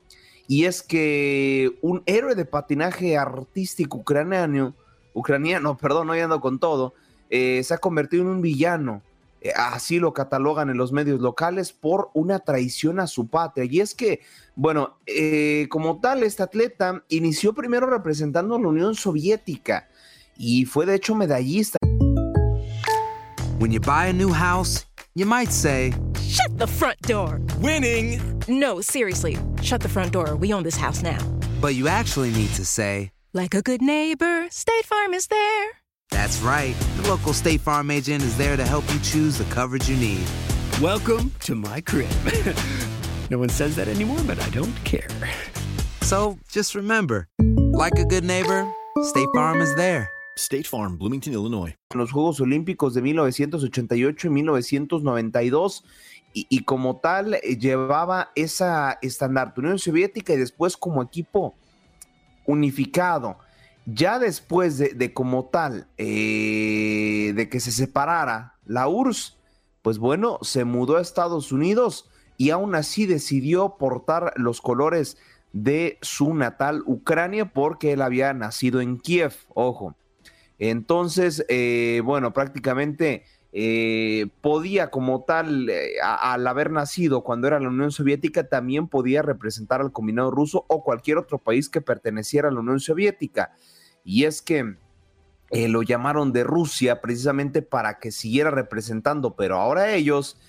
Y es que un héroe de patinaje artístico ucraniano ucraniano, perdón, no ando con todo, eh, se ha convertido en un villano. Eh, así lo catalogan en los medios locales por una traición a su patria. Y es que, bueno, eh, como tal, este atleta inició primero representando a la Unión Soviética y fue de hecho medallista. When you buy a new house, you might say, Shut the front door! Winning! No, seriously, shut the front door. We own this house now. But you actually need to say, like a good neighbor, State Farm is there. That's right. The local State Farm agent is there to help you choose the coverage you need. Welcome to my crib. no one says that anymore, but I don't care. So just remember, like a good neighbor, State Farm is there. State Farm, Bloomington, Illinois. Los Juegos Olímpicos de 1988 y 1992 y, y como tal eh, llevaba esa estandarte Unión Soviética y después como equipo unificado. Ya después de, como tal, eh, de que se separara la URSS, pues bueno, se mudó a Estados Unidos y aún así decidió portar los colores de su natal Ucrania porque él había nacido en Kiev, ojo. Entonces, eh, bueno, prácticamente eh, podía como tal, eh, al haber nacido cuando era la Unión Soviética, también podía representar al combinado ruso o cualquier otro país que perteneciera a la Unión Soviética. Y es que eh, lo llamaron de Rusia precisamente para que siguiera representando, pero ahora ellos,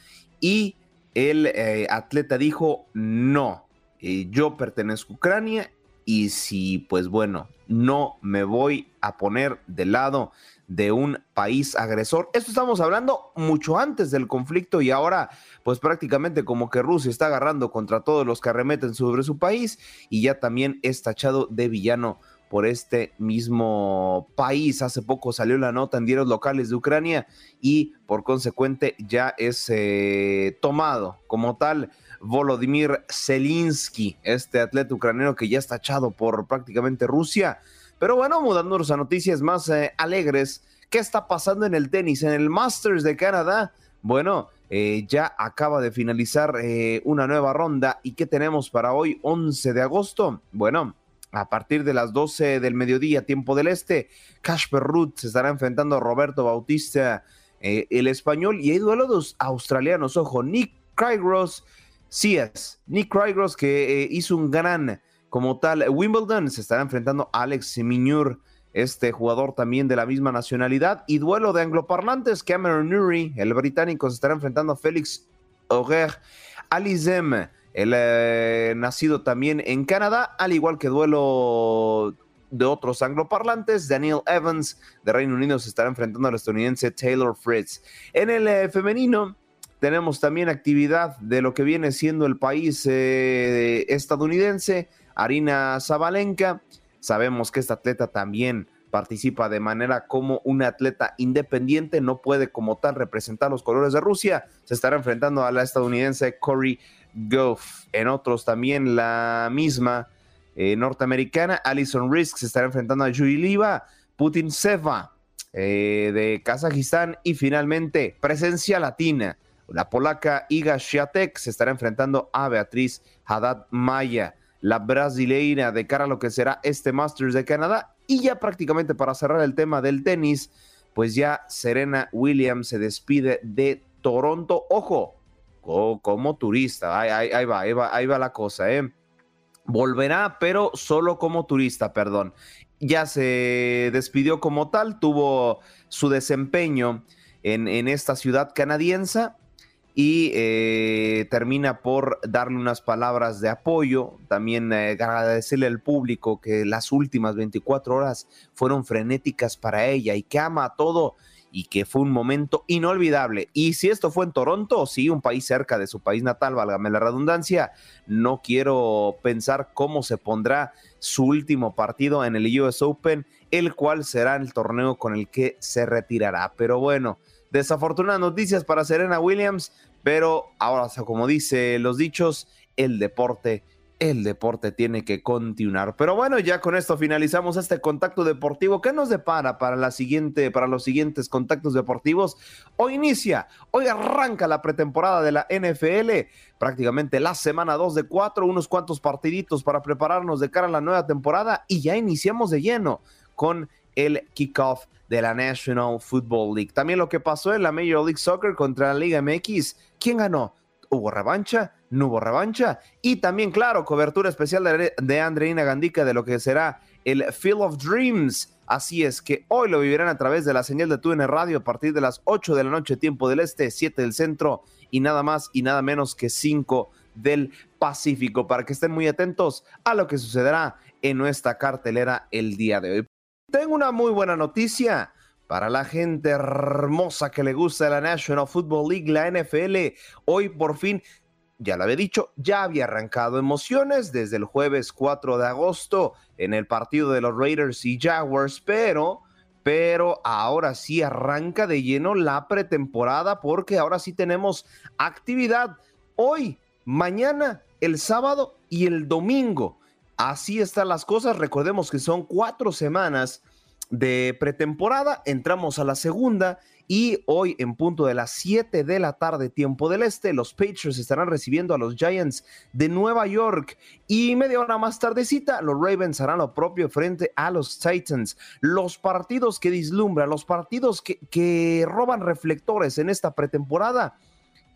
y el atleta dijo, no, yo pertenezco a Ucrania y si, pues bueno, no me voy a poner de lado de un país agresor. Esto estamos hablando mucho antes del conflicto y ahora pues prácticamente como que Rusia está agarrando contra todos los que arremeten sobre su país y ya también es tachado de villano por este mismo país. Hace poco salió la nota en diarios locales de Ucrania y por consecuente ya es eh, tomado como tal Volodymyr Zelensky, este atleta ucraniano que ya está tachado por prácticamente Rusia pero bueno, mudándonos a noticias más eh, alegres, ¿qué está pasando en el tenis? En el Masters de Canadá, bueno, eh, ya acaba de finalizar eh, una nueva ronda. ¿Y qué tenemos para hoy, 11 de agosto? Bueno, a partir de las 12 del mediodía, tiempo del este, Casper Ruth se estará enfrentando a Roberto Bautista, el español, y hay duelos australianos. Ojo, Nick Kyrgios, sí es, Nick Kyrgios que hizo un gran como tal, Wimbledon se estará enfrentando a Alex Miñur, este jugador también de la misma nacionalidad. Y duelo de angloparlantes, Cameron Nuri, el británico, se estará enfrentando a Félix Auger Alizem, el eh, nacido también en Canadá, al igual que duelo de otros angloparlantes, Daniel Evans de Reino Unido se estará enfrentando al estadounidense Taylor Fritz. En el eh, femenino, tenemos también actividad de lo que viene siendo el país eh, estadounidense. Arina Zabalenka. Sabemos que esta atleta también participa de manera como una atleta independiente, no puede como tal representar los colores de Rusia. Se estará enfrentando a la estadounidense Corey Goff. En otros también la misma eh, norteamericana, Alison Risk, se estará enfrentando a Yuri Liva, Putin Seva eh, de Kazajistán y finalmente presencia latina. La polaca Iga Swiatek se estará enfrentando a Beatriz Haddad Maya la brasileira de cara a lo que será este Masters de Canadá. Y ya prácticamente para cerrar el tema del tenis, pues ya Serena Williams se despide de Toronto. Ojo, como, turista, ahí, va, ahí, va, ahí va la cosa, ¿eh? Volverá, pero solo como turista, perdón. Ya se despidió como tal, tuvo su desempeño en, en esta ciudad canadiense y eh, termina por darle unas palabras de apoyo, también eh, agradecerle al público que las últimas 24 horas fueron frenéticas para ella y que ama a todo y que fue un momento inolvidable. Y si esto fue en Toronto, sí, un país cerca de su país natal, válgame la redundancia, no quiero pensar cómo se pondrá su último partido en el US Open, el cual será el torneo con el que se retirará. Pero bueno, desafortunadas noticias para Serena Williams, pero ahora, como dice los dichos, el deporte el deporte tiene que continuar. Pero bueno, ya con esto finalizamos este contacto deportivo. ¿Qué nos depara para la siguiente, para los siguientes contactos deportivos? Hoy inicia, hoy arranca la pretemporada de la NFL, prácticamente la semana 2 de 4, unos cuantos partiditos para prepararnos de cara a la nueva temporada y ya iniciamos de lleno con el kickoff de la National Football League. También lo que pasó en la Major League Soccer contra la Liga MX. ¿Quién ganó? ¿Hubo revancha? no hubo revancha. Y también, claro, cobertura especial de, Andreina Gandica de lo que será el Field of Dreams. Así es que hoy lo vivirán a través de la señal de TUN Radio a partir de las 8 de la noche, tiempo del este, 7 del centro y nada más y nada menos que 5 del Pacífico. Para que estén muy atentos a lo que sucederá en nuestra cartelera el día de hoy. Tengo una muy buena noticia para la gente hermosa que le gusta la National Football League, la NFL. Hoy por fin ya lo había dicho, ya había arrancado emociones desde el jueves 4 de agosto en el partido de los Raiders y Jaguars, pero, pero ahora sí arranca de lleno la pretemporada porque ahora sí tenemos actividad hoy, mañana, el sábado y el domingo. Así están las cosas. Recordemos que son cuatro semanas de pretemporada. Entramos a la segunda y hoy, en punto de las 7 de la tarde, tiempo del este, los Patriots estarán recibiendo a los Giants de Nueva York. Y media hora más tardecita, los Ravens harán lo propio frente a los Titans. Los partidos que dislumbran, los partidos que, que roban reflectores en esta pretemporada.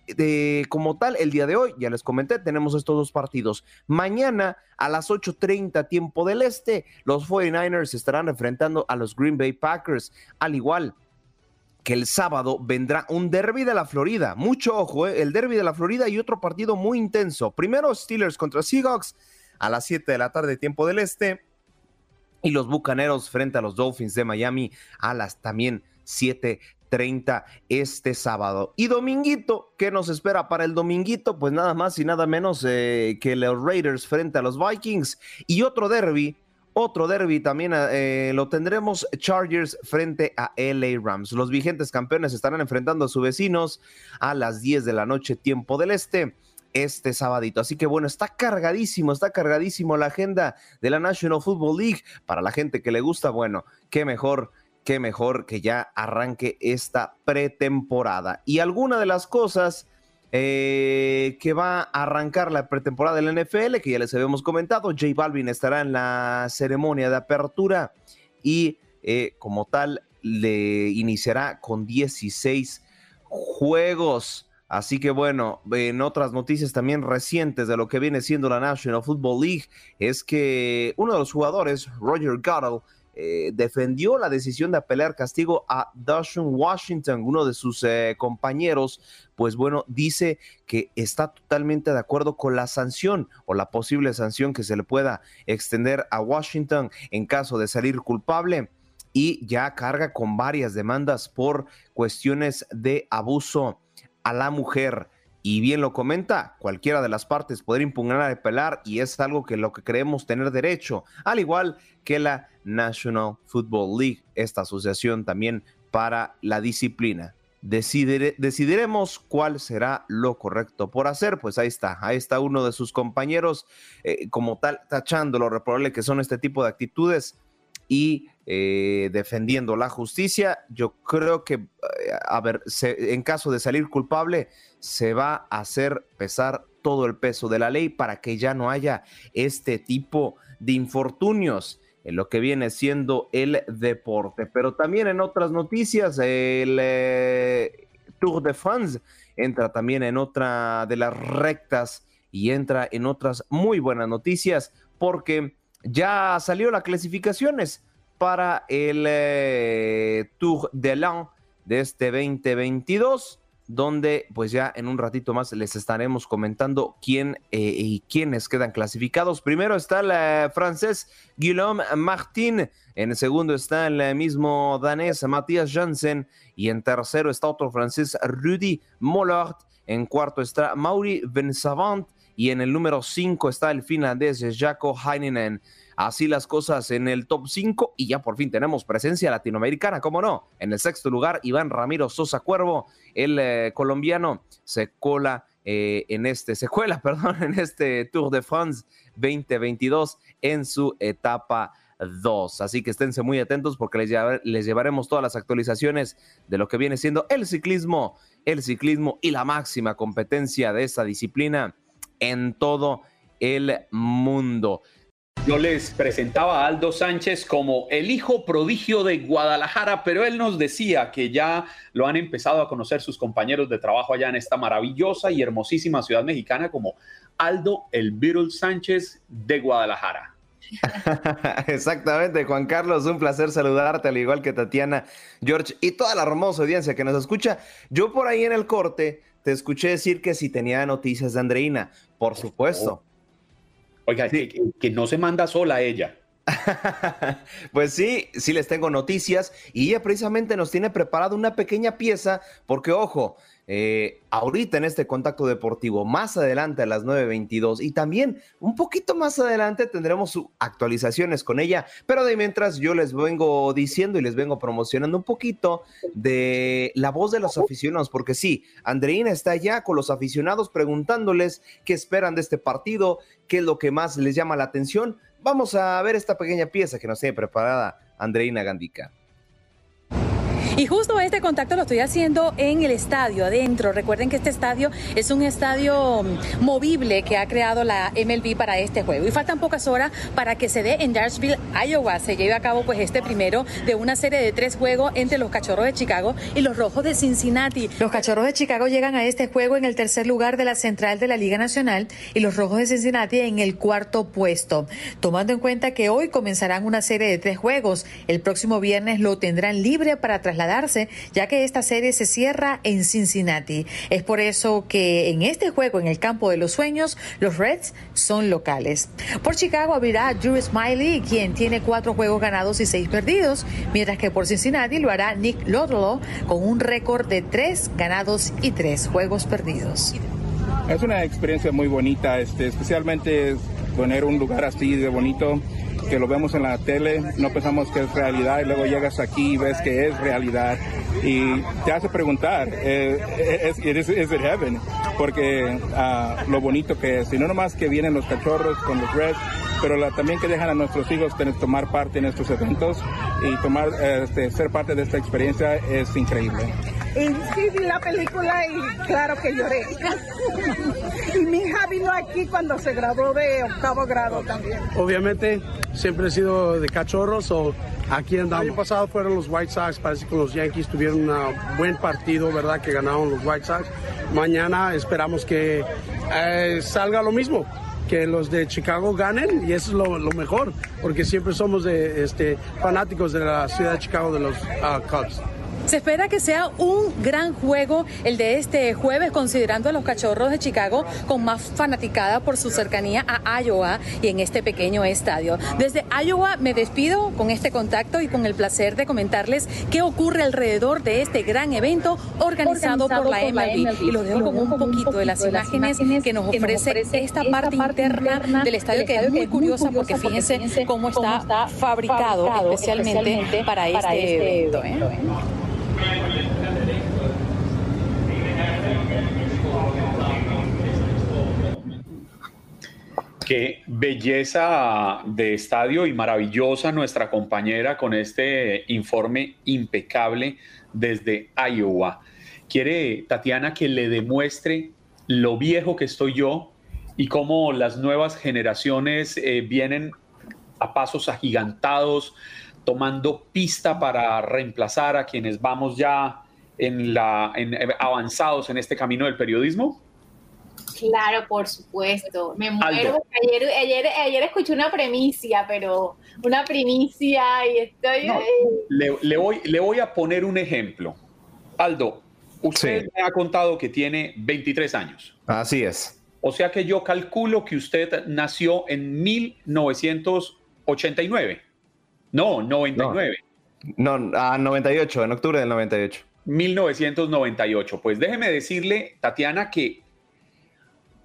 De, como tal, el día de hoy, ya les comenté, tenemos estos dos partidos. Mañana a las 8.30 tiempo del este, los 49ers estarán enfrentando a los Green Bay Packers. Al igual, que el sábado vendrá un derby de la Florida. Mucho ojo, ¿eh? el derby de la Florida y otro partido muy intenso. Primero Steelers contra Seahawks a las 7 de la tarde, tiempo del este. Y los Bucaneros frente a los Dolphins de Miami a las también 7:30 este sábado. Y dominguito, ¿qué nos espera para el dominguito? Pues nada más y nada menos eh, que los Raiders frente a los Vikings y otro derby otro derby también eh, lo tendremos Chargers frente a LA Rams. Los vigentes campeones estarán enfrentando a sus vecinos a las 10 de la noche, tiempo del este este sabadito. Así que bueno, está cargadísimo, está cargadísimo la agenda de la National Football League. Para la gente que le gusta, bueno, qué mejor, qué mejor que ya arranque esta pretemporada. Y alguna de las cosas eh, que va a arrancar la pretemporada del NFL, que ya les habíamos comentado. J Balvin estará en la ceremonia de apertura y eh, como tal le iniciará con 16 juegos. Así que bueno, en otras noticias también recientes de lo que viene siendo la National Football League, es que uno de los jugadores, Roger Goodell, eh, defendió la decisión de apelar castigo a Dashon Washington, uno de sus eh, compañeros, pues bueno, dice que está totalmente de acuerdo con la sanción o la posible sanción que se le pueda extender a Washington en caso de salir culpable y ya carga con varias demandas por cuestiones de abuso a la mujer. Y bien lo comenta, cualquiera de las partes puede impugnar a apelar y es algo que lo que creemos tener derecho, al igual que la National Football League, esta asociación también para la disciplina. decidiremos cuál será lo correcto por hacer. Pues ahí está, ahí está uno de sus compañeros, eh, como tal, tachando lo reprobable que son este tipo de actitudes y eh, defendiendo la justicia. Yo creo que, eh, a ver, en caso de salir culpable, se va a hacer pesar todo el peso de la ley para que ya no haya este tipo de infortunios en lo que viene siendo el deporte. Pero también en otras noticias, el eh, Tour de France entra también en otra de las rectas y entra en otras muy buenas noticias porque ya salió las clasificaciones para el eh, Tour de l'An de este 2022 donde pues ya en un ratito más les estaremos comentando quién eh, y quiénes quedan clasificados. Primero está el francés Guillaume Martin, en el segundo está el mismo danés Matthias Janssen y en tercero está otro francés Rudy Mollard, en cuarto está Mauri Savant y en el número cinco está el finlandés Jaco Heinen. Así las cosas en el top 5 y ya por fin tenemos presencia latinoamericana, ¿cómo no? En el sexto lugar, Iván Ramiro Sosa Cuervo, el eh, colombiano, se cola eh, en este, se cuela, perdón, en este Tour de France 2022 en su etapa 2. Así que esténse muy atentos porque les, les llevaremos todas las actualizaciones de lo que viene siendo el ciclismo, el ciclismo y la máxima competencia de esta disciplina en todo el mundo. Yo les presentaba a Aldo Sánchez como el hijo prodigio de Guadalajara, pero él nos decía que ya lo han empezado a conocer sus compañeros de trabajo allá en esta maravillosa y hermosísima ciudad mexicana como Aldo el Beatle Sánchez de Guadalajara. Exactamente, Juan Carlos, un placer saludarte, al igual que Tatiana, George y toda la hermosa audiencia que nos escucha. Yo por ahí en el corte te escuché decir que si tenía noticias de Andreina, por supuesto. Oiga, que, no se manda sola ella. pues sí, sí les tengo noticias y ella precisamente nos tiene preparado una pequeña pieza porque ojo, eh, ahorita en este contacto deportivo, más adelante a las 9.22 y también un poquito más adelante tendremos actualizaciones con ella, pero de mientras yo les vengo diciendo y les vengo promocionando un poquito de la voz de los aficionados, porque sí, Andreina está allá con los aficionados preguntándoles qué esperan de este partido, qué es lo que más les llama la atención. Vamos a ver esta pequeña pieza que nos tiene preparada Andreina Gandica. Y justo este contacto lo estoy haciendo en el estadio, adentro. Recuerden que este estadio es un estadio mm, movible que ha creado la MLB para este juego. Y faltan pocas horas para que se dé en Dyersville, Iowa. Se lleve a cabo pues este primero de una serie de tres juegos entre los Cachorros de Chicago y los Rojos de Cincinnati. Los Cachorros de Chicago llegan a este juego en el tercer lugar de la central de la Liga Nacional y los Rojos de Cincinnati en el cuarto puesto. Tomando en cuenta que hoy comenzarán una serie de tres juegos, el próximo viernes lo tendrán libre para trasladar ya que esta serie se cierra en Cincinnati. Es por eso que en este juego, en el campo de los sueños, los Reds son locales. Por Chicago abrirá Drew Smiley, quien tiene cuatro juegos ganados y seis perdidos, mientras que por Cincinnati lo hará Nick Lodolo con un récord de tres ganados y tres juegos perdidos. Es una experiencia muy bonita, este, especialmente poner un lugar así de bonito que lo vemos en la tele, no pensamos que es realidad y luego llegas aquí y ves que es realidad y te hace preguntar, eh, ¿es, es, it heaven? Porque uh, lo bonito que es, y no nomás que vienen los cachorros con los Reds, pero también que dejan a nuestros hijos tener, tomar parte en estos eventos y tomar, este, ser parte de esta experiencia es increíble. Y sí vi la película y claro que lloré. y mi hija vino aquí cuando se graduó de octavo grado también. Obviamente siempre he sido de cachorros o aquí andamos. El año pasado fueron los White Sox, parece que los Yankees tuvieron un buen partido, ¿verdad? Que ganaron los White Sox. Mañana esperamos que eh, salga lo mismo que los de Chicago ganen y eso es lo, mejor, porque siempre somos este, fanáticos de la ciudad de Chicago de los uh, Cubs. Se espera que sea un gran juego el de este jueves, considerando a los cachorros de Chicago con más fanaticada por su cercanía a Iowa y en este pequeño estadio. Desde Iowa me despido con este contacto y con el placer de comentarles qué ocurre alrededor de este gran evento organizado, por, la, MLB. Y lo dejo con un poquito de las imágenes que nos ofrece esta parte interna del estadio que es muy curiosa porque fíjense cómo está fabricado especialmente para este, este evento. ¿eh? Qué belleza de estadio y maravillosa nuestra compañera con este informe impecable desde Iowa. Quiere Tatiana que le demuestre lo viejo que estoy yo y cómo las nuevas generaciones eh, vienen a pasos agigantados, tomando pista para reemplazar a quienes vamos ya en la, avanzados en este camino del periodismo? Claro, por supuesto. Me muero. Ayer, ayer, ayer, escuché una primicia, pero una primicia y estoy... le, voy, le voy a poner un ejemplo. Aldo, Usted me ha contado que tiene 23 años. Así es. O sea que yo calculo que usted nació en 1989. No, 99. No, no a 98, en octubre del 98. 1998. Pues déjeme decirle, Tatiana, que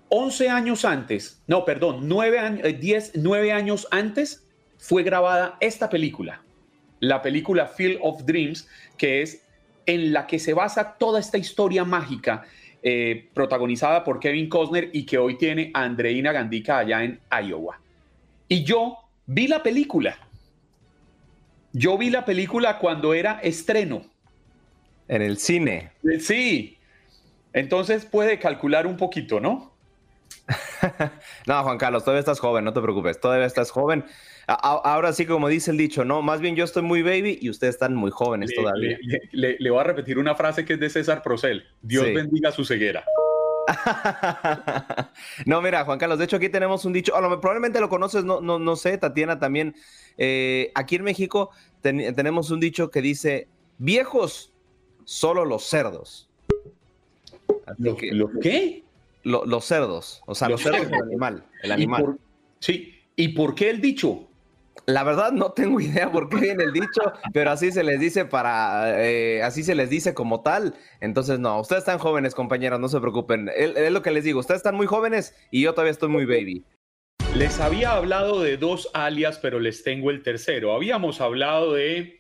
11 años antes, no, perdón, 9 años, 10, 9 años antes fue grabada esta película, la película Field of Dreams, que es en la que se basa toda esta historia mágica eh, protagonizada por Kevin Costner y que hoy tiene a Andreina Gandica allá en Iowa. Y yo vi la película. Yo vi la película cuando era estreno. En el cine. Sí. Entonces puede calcular un poquito, ¿no? no, Juan Carlos, todavía estás joven, no te preocupes, todavía estás joven. ahora sí, como dice el dicho, no, más bien yo estoy muy baby y ustedes están muy jóvenes todavía. Le, voy a repetir una frase que es de César Procel. Dios bendiga su ceguera. no, mira, Juan Carlos, de hecho aquí tenemos un dicho, probablemente lo conoces, no, no, no sé, Tatiana también. Eh, aquí en México tenemos un dicho que dice, viejos, solo los cerdos. ¿Lo, qué? los cerdos, o sea, los, cerdos del animal, el animal. sí, ¿y por qué el dicho? La verdad no tengo idea por qué viene el dicho, pero así se les dice para, eh, así se les dice como tal. Entonces, no, ustedes están jóvenes, compañeros, no se preocupen. Es, lo que les digo, ustedes están muy jóvenes y yo todavía estoy muy baby. Les había hablado de dos alias, pero les tengo el tercero. Habíamos hablado de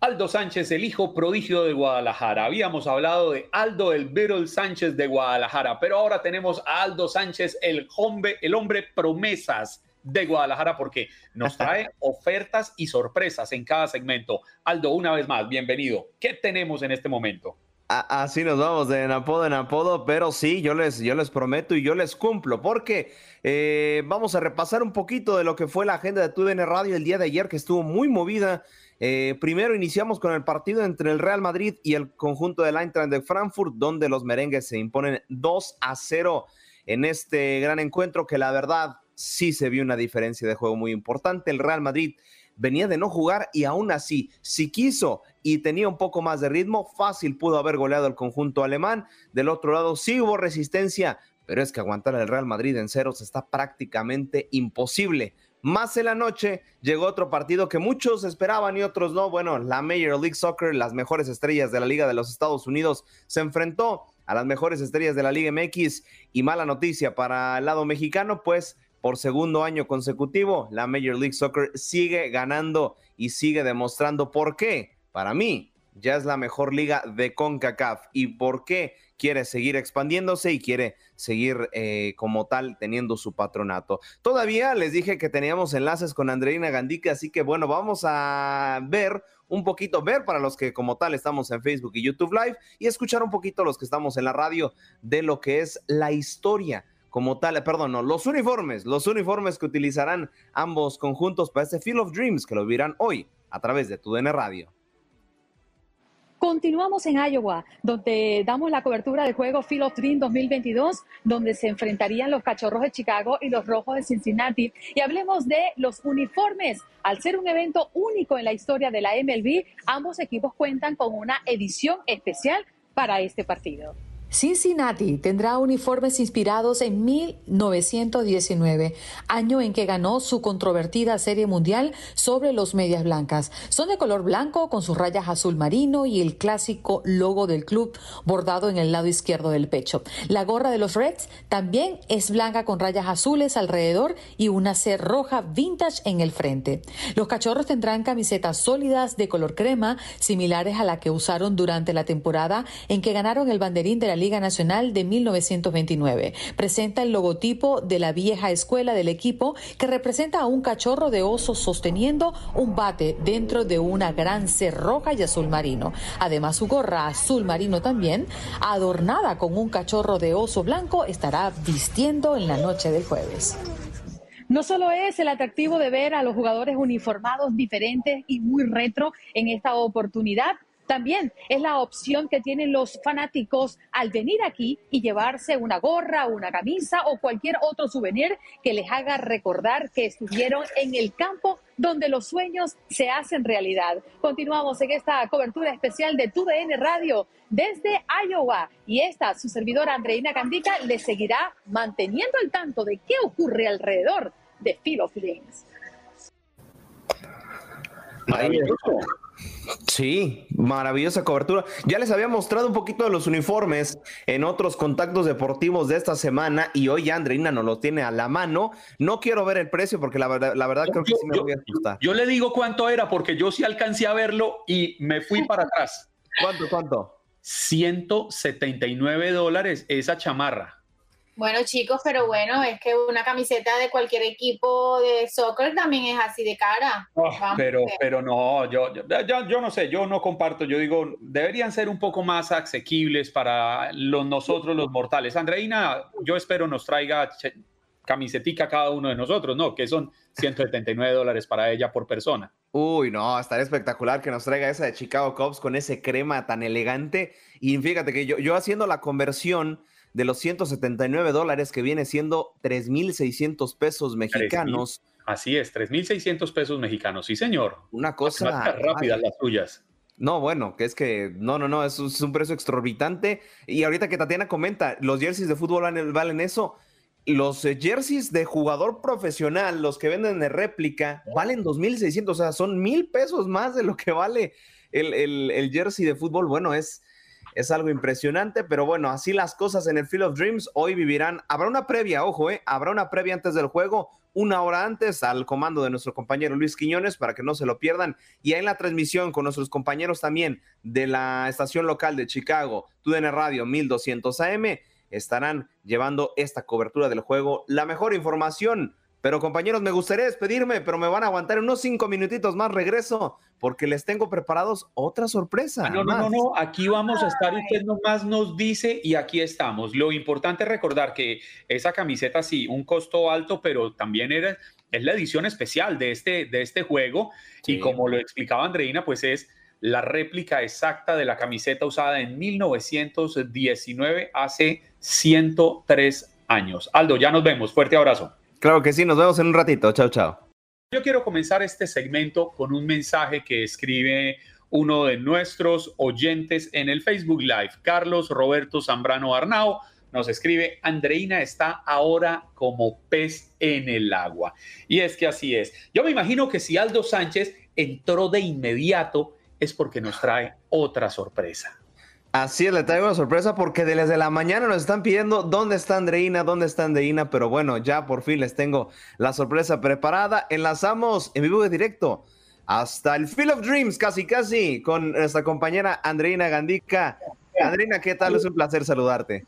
Aldo Sánchez, el hijo prodigio de Guadalajara. Habíamos hablado de Aldo el Beryl Sánchez de Guadalajara, pero ahora tenemos a Aldo Sánchez, el hombre, el hombre promesas de Guadalajara, porque nos trae ofertas y sorpresas en cada segmento. Aldo, una vez más, bienvenido. ¿Qué tenemos en este momento? Así nos vamos de en apodo en apodo, pero sí, yo les, yo les prometo y yo les cumplo, porque eh, vamos a repasar un poquito de lo que fue la agenda de TUDN Radio el día de ayer, que estuvo muy movida eh, primero iniciamos con el partido entre el Real Madrid y el conjunto del Eintracht de Frankfurt, donde los merengues se imponen 2 a 0 en este gran encuentro que la verdad sí se vio una diferencia de juego muy importante. El Real Madrid venía de no jugar y aún así, si quiso y tenía un poco más de ritmo, fácil pudo haber goleado el conjunto alemán. Del otro lado sí hubo resistencia, pero es que aguantar al Real Madrid en ceros está prácticamente imposible. Más en la noche llegó otro partido que muchos esperaban y otros no. Bueno, la Major League Soccer, las mejores estrellas de la Liga de los Estados Unidos, se enfrentó a las mejores estrellas de la Liga MX y mala noticia para el lado mexicano, pues por segundo año consecutivo, la Major League Soccer sigue ganando y sigue demostrando por qué. Para mí, ya es la mejor liga de CONCACAF. ¿Y por qué? quiere seguir expandiéndose y quiere seguir eh, como tal teniendo su patronato. Todavía les dije que teníamos enlaces con Andreina Gandique, así que bueno, vamos a ver un poquito, ver para los que como tal estamos en Facebook y YouTube Live y escuchar un poquito los que estamos en la radio de lo que es la historia como tal, perdón, no, los uniformes, los uniformes que utilizarán ambos conjuntos para este Field of Dreams que lo verán hoy a través de tu DN Radio. Continuamos en Iowa, donde damos la cobertura del juego Field of Dream 2022, donde se enfrentarían los cachorros de Chicago y los rojos de Cincinnati. Y hablemos de los uniformes. Al ser un evento único en la historia de la MLB, ambos equipos cuentan con una edición especial para este partido. Cincinnati tendrá uniformes inspirados en 1919, año en que ganó su controvertida Serie Mundial sobre los Medias Blancas. Son de color blanco con sus rayas azul marino y el clásico logo del club bordado en el lado izquierdo del pecho. La gorra de los Reds también es blanca con rayas azules alrededor y una C roja vintage en el frente. Los cachorros tendrán camisetas sólidas de color crema, similares a la que usaron durante la temporada en que ganaron el banderín de la Liga Nacional de 1929. Presenta el logotipo de la vieja escuela del equipo que representa a un cachorro de oso sosteniendo un bate dentro de una gran C roja y azul marino. Además, su gorra azul marino también, adornada con un cachorro de oso blanco, estará vistiendo en la noche del jueves. No solo es el atractivo de ver a los jugadores uniformados diferentes y muy retro en esta oportunidad, también es la opción que tienen los fanáticos al venir aquí y llevarse una gorra, una camisa o cualquier otro souvenir que les haga recordar que estuvieron en el campo donde los sueños se hacen realidad. Continuamos en esta cobertura especial de TUDN Radio desde Iowa y esta, su servidora Andreina Candica, le seguirá manteniendo al tanto de qué ocurre alrededor de Field of Dreams. Sí, maravillosa cobertura. Ya les había mostrado un poquito de los uniformes en otros contactos deportivos de esta semana y hoy Andreina nos lo tiene a la mano. No quiero ver el precio porque la verdad, la verdad creo que sí me voy a asustar. Yo le digo cuánto era porque yo sí alcancé a verlo y me fui para atrás. ¿Cuánto, cuánto? 179 dólares esa chamarra. Bueno, chicos, pero bueno, es que una camiseta de cualquier equipo de soccer también es así de cara. Ah, pero, pero no, yo, yo, yo, no sé, yo no comparto. Yo digo, deberían ser un poco más asequibles para los, nosotros los mortales. Andreina, yo espero nos traiga camisetica cada uno de nosotros, ¿no? Que son 179 dólares para ella por persona. Uy, no, estaría espectacular que nos traiga esa de Chicago Cubs con ese crema tan elegante. Y fíjate que yo, yo haciendo la conversión de los 179 dólares que viene siendo 3.600 pesos mexicanos. así es, 3.600 pesos mexicanos, sí señor. Una cosa... rápida las tuyas. No, bueno, que es que no, no, no, es, es, un precio exorbitante. Y ahorita que Tatiana comenta, los jerseys de fútbol valen, eso. Los eh, jerseys de jugador profesional, los que venden de réplica, valen 2.600, o sea, son mil pesos más de lo que vale el, el, el jersey de fútbol. Bueno, es, es algo impresionante, pero bueno, así las cosas en el Field of Dreams. Hoy vivirán, habrá una previa, ojo, eh, habrá una previa antes del juego, una hora antes, al comando de nuestro compañero Luis Quiñones, para que no se lo pierdan. Y en la transmisión con nuestros compañeros también de la estación local de Chicago, TUDN Radio 1200 AM, estarán llevando esta cobertura del juego. La mejor información pero compañeros, me gustaría despedirme, pero me van a aguantar unos cinco minutitos más. Regreso porque les tengo preparados otra sorpresa. Ah, no, no, no, no, aquí vamos a estar. Usted nomás nos dice y aquí estamos. Lo importante es recordar que esa camiseta sí, un costo alto, pero también era, es la edición especial de este, de este juego. Y como lo explicaba Andreina, pues es la réplica exacta de la camiseta usada en 1919, hace 103 años. Aldo, ya nos vemos. Fuerte abrazo. Claro que sí, nos vemos en un ratito. Chao, chao. Yo quiero comenzar este segmento con un mensaje que escribe uno de nuestros oyentes en el Facebook Live, Carlos Roberto Zambrano Arnao. Nos escribe, Andreina está ahora como pez en el agua. Y es que así es. Yo me imagino que si Aldo Sánchez entró de inmediato es porque nos trae otra sorpresa. Así es, le traigo una sorpresa porque desde la mañana nos están pidiendo dónde está Andreina, dónde está Andreina, pero bueno, ya por fin les tengo la sorpresa preparada. Enlazamos en vivo de directo hasta el Field of Dreams, casi casi, con nuestra compañera Andreina Gandica. Andreina, ¿qué tal? Es un placer saludarte.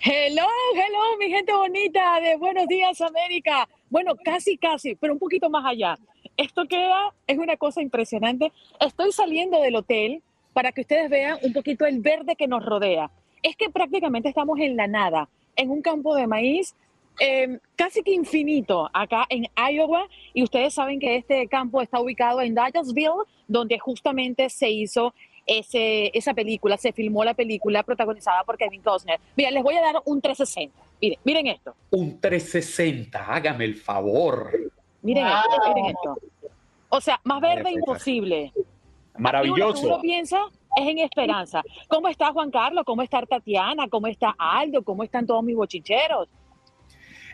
Hello, hello, mi gente bonita de Buenos Días América. Bueno, casi, casi, pero un poquito más allá. Esto queda, es una cosa impresionante. Estoy saliendo del hotel para que ustedes vean un poquito el verde que nos rodea. Es que prácticamente estamos en la nada, en un campo de maíz em, casi que infinito acá en Iowa y ustedes saben que este campo está ubicado en Dyersville, donde justamente se hizo ese, esa película, se filmó la película protagonizada por Kevin Costner. Miren, les voy a dar un 360. Miren, miren esto. Un 360, hágame el favor. Miren esto, miren esto. O sea, más verde imposible. Maravilloso. Uno, piensa es en esperanza. ¿Cómo está Juan Carlos? ¿Cómo está Tatiana? ¿Cómo está Aldo? ¿Cómo están todos mis bochicheros?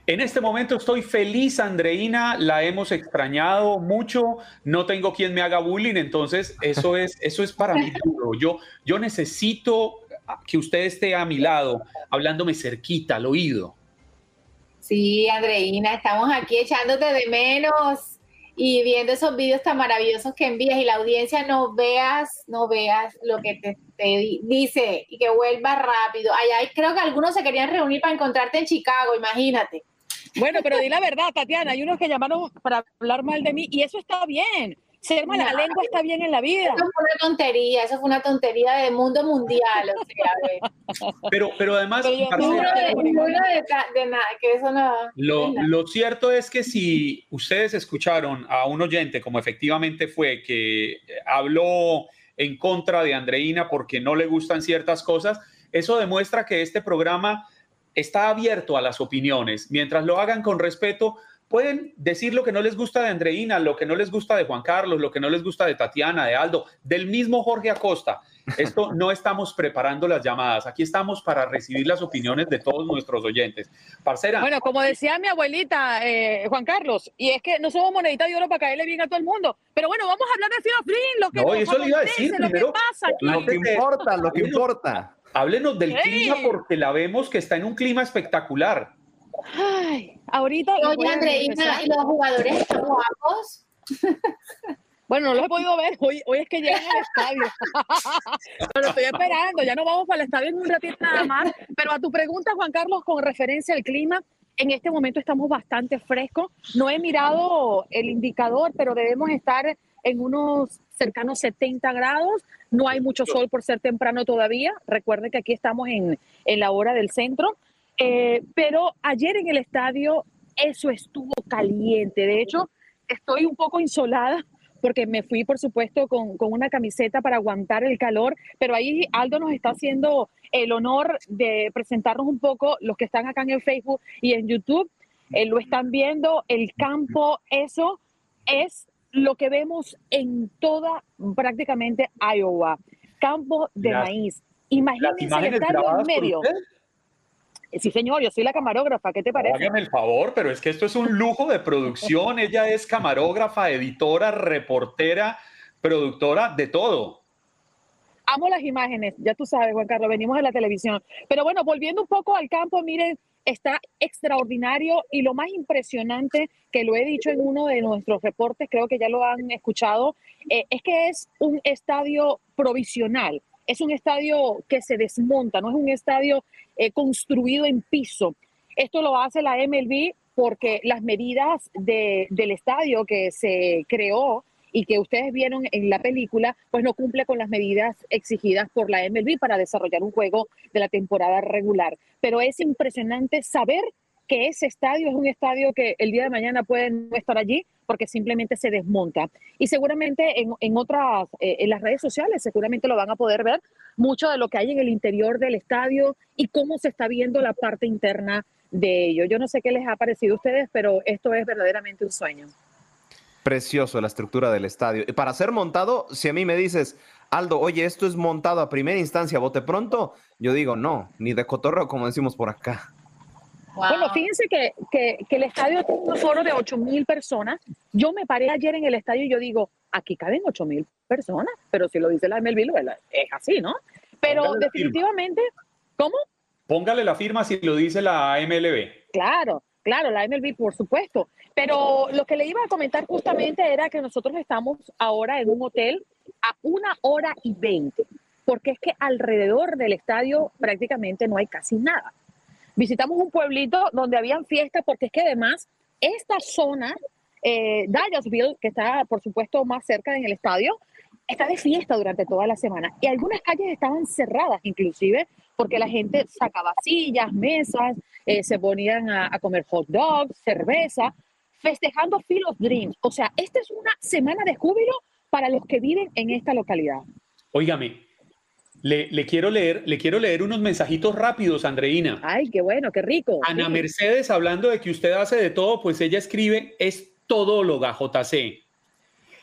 En este momento estoy feliz, Andreina, la hemos extrañado mucho, no tengo quien me haga bullying, entonces eso es, eso es para mí duro. Yo, yo necesito que usted esté a mi lado, hablándome cerquita al oído. Sí, Andreina, estamos aquí echándote de menos y viendo esos vídeos tan maravillosos que envías y la audiencia no veas, no veas lo que te, dice y que vuelva rápido. Allá creo que algunos se querían reunir para encontrarte en Chicago, imagínate. Bueno, pero di la verdad, Tatiana, hay unos que llamaron para hablar mal de mí y eso está bien ser mala lengua está bien en la vida. Eso fue una tontería, eso fue una tontería de mundo mundial. O sea, pero, pero además, lo, lo cierto es que si ustedes escucharon a un oyente, como efectivamente fue, que habló en contra de Andreina porque no le gustan ciertas cosas, eso demuestra que este programa está abierto a las opiniones. Mientras lo hagan con respeto, pueden decir lo que no les gusta de Andreina, lo que no les gusta de Juan Carlos, lo que no les gusta de Tatiana, de Aldo, del mismo Jorge Acosta. Esto no estamos preparando las llamadas, aquí estamos para recibir las opiniones de todos nuestros oyentes. Parcera. Bueno, como decía mi abuelita, eh, Juan Carlos, y es que no somos monedita de oro para caerle bien a todo el mundo, pero bueno, vamos a hablar de Fino lo que no, eso le iba a decir lo primero, que pasa aquí. Lo que importa, lo que importa. Háblenos del clima porque la vemos que está en un clima espectacular. Ay, ahorita. Oye, Andreina, ¿y los jugadores están guapos? Bueno, no los he podido ver. Hoy, hoy es que llegan al estadio. pero estoy esperando. Ya no vamos para el estadio en un ratito nada más. Pero a tu pregunta, Juan Carlos, con referencia al clima, en este momento estamos bastante frescos. No he mirado el indicador, pero debemos estar en unos cercanos 70 grados. No hay mucho sol por ser temprano todavía. Recuerden que aquí estamos en, en la hora del centro. Eh, pero ayer en el estadio eso estuvo caliente. De hecho, estoy un poco insolada porque me fui, por supuesto, con, con, una camiseta para aguantar el calor, pero ahí Aldo nos está haciendo el honor de presentarnos un poco los que están acá en el Facebook y en YouTube. Eh, lo están viendo, el campo, eso es lo que vemos en toda prácticamente Iowa. Campo de maíz. Imagínense el estadio en medio. Sí, señor, yo soy la camarógrafa. ¿Qué te parece? Hágame el favor, pero es que esto es un lujo de producción. Ella es camarógrafa, editora, reportera, productora, de todo. Amo las imágenes, ya tú sabes, Juan Carlos, venimos de la televisión. Pero bueno, volviendo un poco al campo, miren, está extraordinario y lo más impresionante, que lo he dicho en uno de nuestros reportes, creo que ya lo han escuchado, eh, es que es un estadio provisional, es un estadio que se desmonta, no es un estadio eh, construido en piso. Esto lo hace la MLB porque las medidas de- del estadio que se creó y que ustedes vieron en la película, pues no cumple con las medidas exigidas por la MLB para desarrollar un juego de la temporada regular. Pero es impresionante saber que ese estadio es un estadio que el día de mañana puede no estar allí porque simplemente se desmonta. Y seguramente en, en otras, eh, en las redes sociales, seguramente lo van a poder ver mucho de lo que hay en el interior del estadio y cómo se está viendo la parte interna de ello. Yo no sé qué les ha parecido a ustedes, pero esto es verdaderamente un sueño. Precioso la estructura del estadio. Y para ser montado, si a mí me dices, Aldo, oye, esto es montado a primera instancia, bote pronto, yo digo, no, ni de cotorreo, como decimos por acá. Bueno, fíjense que, que, que el estadio tiene un foro de 8 mil personas. Yo me paré ayer en el estadio y yo digo, aquí caben 8 mil personas, pero si lo dice la MLB, es así, ¿no? Pero Póngale definitivamente, ¿cómo? Póngale la firma si lo dice la MLB. Claro, claro, la MLB, por supuesto. Pero lo que le iba a comentar justamente era que nosotros estamos ahora en un hotel a una hora y veinte, porque es que alrededor del estadio prácticamente no hay casi nada. Visitamos un pueblito donde habían fiestas, porque es que además esta zona, eh, Dallasville, que está por supuesto más cerca en el estadio, está de fiesta durante toda la semana. Y algunas calles estaban cerradas inclusive, porque la gente sacaba sillas, mesas, eh, se ponían a, comer hot dogs, cerveza, festejando Field of Dreams. O sea, esta es una semana de júbilo para los que viven en esta localidad. Óigame, le, le quiero leer, le quiero leer unos mensajitos rápidos, Andreina. Ay, qué bueno, qué rico. Ana Sí. Mercedes, hablando de que usted hace de todo, pues ella escribe, es todóloga, JC.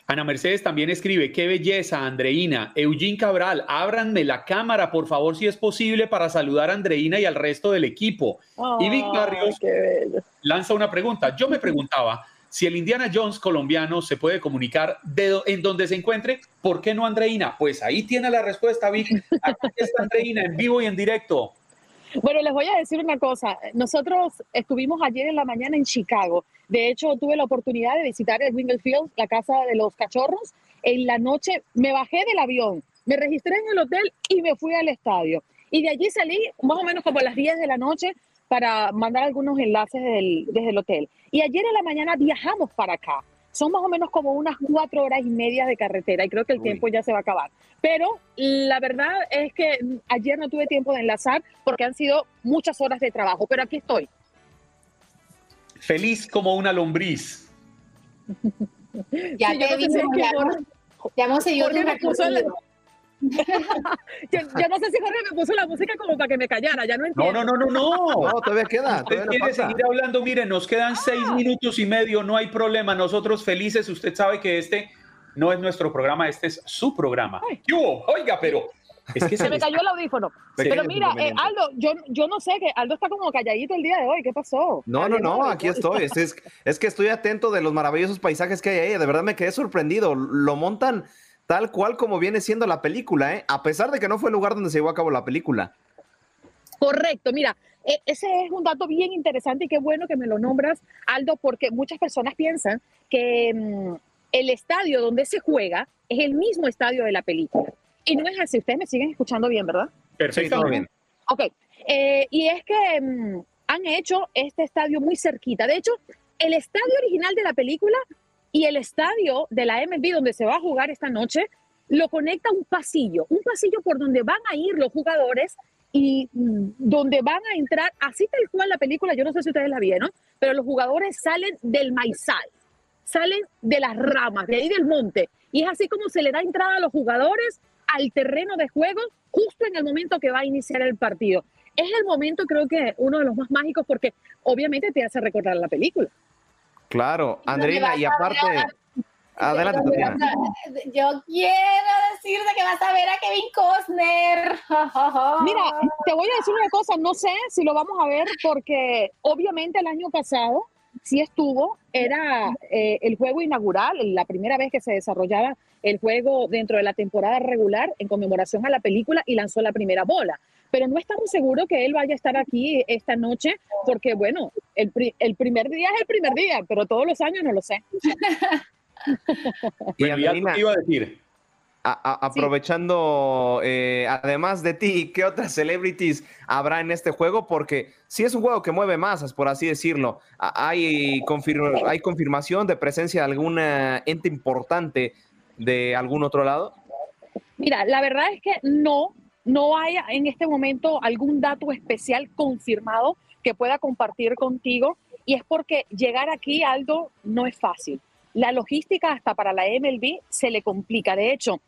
Ana Mercedes también escribe, qué belleza, Andreina. Eugene Cabral, ábranme la cámara, por favor, si es posible, para saludar a Andreina y al resto del equipo. y Vic Barrios qué bello. lanza una pregunta. Yo me preguntaba si el Indiana Jones colombiano se puede comunicar de en donde se encuentre, ¿por qué no Andreina? Pues ahí tiene la respuesta, Vic. Aquí está Andreina en vivo y en directo. Bueno, les voy a decir una cosa. Nosotros estuvimos ayer en la mañana en Chicago. De hecho, tuve la oportunidad de visitar el Wrigley Field, la casa de los cachorros. En la noche me bajé del avión, me registré en el hotel y me fui al estadio. Y de allí salí más o menos como a las 10 de la noche para mandar algunos enlaces del- desde el hotel. Y ayer en la mañana viajamos para acá. Son más o menos como unas cuatro horas y media de carretera y creo que el tiempo ya se va a acabar. Pero la verdad es que ayer no tuve tiempo de enlazar porque han sido muchas horas de trabajo, pero aquí estoy. Feliz como una lombriz. Ya Sí, te hemos- ya hemos seguido Recorrido. yo, no sé si Jorge me puso la música como para que me callara, ya no entiendo. No, no, no, no, no. No, todavía queda. Usted quiere seguir hablando, miren, nos quedan seis ah. minutos y medio, no hay problema, nosotros felices, usted sabe que este no es nuestro programa, este es su programa. ¿Qué Oiga, pero es que se, me cayó el audífono. Pero mira, eh, Aldo, yo, yo no sé, que Aldo está como calladito el día de hoy. ¿Qué pasó? No, no, no, aquí estoy. Es, es, que estoy atento de los maravillosos paisajes que hay ahí. De verdad me quedé sorprendido. Lo montan tal cual como viene siendo la película, ¿eh? a pesar de que no fue el lugar donde se llevó a cabo la película. Correcto, mira, e, ese es un dato bien interesante y qué bueno que me lo nombras, Aldo, porque muchas personas piensan que mm, el estadio donde se juega es el mismo estadio de la película. Y no es así, ustedes me siguen escuchando bien, ¿verdad? Perfecto. bien. Ok, eh, y es que mm, han hecho este estadio muy cerquita. De hecho, el estadio original de la película y el estadio de la MLB donde se va a jugar esta noche lo conecta un pasillo, un pasillo por donde van a ir los jugadores y mm, donde van a entrar, así tal cual la película, yo no sé si ustedes la vieron, pero los jugadores salen del maizal, salen de las ramas, de ahí del monte, y es así como se le da entrada a los jugadores al terreno de juego justo en el momento que va a iniciar el partido. Es el momento, creo que uno de los más mágicos porque obviamente te hace recordar la película. Claro, Andreina, y aparte... Adelante, Tatiana. Yo quiero decirte que vas a ver a Kevin Costner. Mira, te voy a decir una cosa, no sé si lo vamos a ver porque obviamente el año pasado sí estuvo, era eh, el juego inaugural, la primera vez que se desarrollaba el juego dentro de la temporada regular en conmemoración a la película y lanzó la primera bola. Pero no estamos seguros que él vaya a estar aquí esta noche, porque bueno, el, el primer día es el primer día, pero todos los años no lo sé. y iba a decir? aprovechando, eh, además de ti, ¿qué otras celebrities habrá en este juego? Porque si es un juego que mueve masas, por así decirlo. ¿Hay, ¿Hay confirmación de presencia de alguna ente importante de algún otro lado? Mira, la verdad es que no, no hay en este momento algún dato especial confirmado que pueda compartir contigo y es porque llegar aquí, algo no es fácil. La logística hasta para la MLB se le complica. De hecho,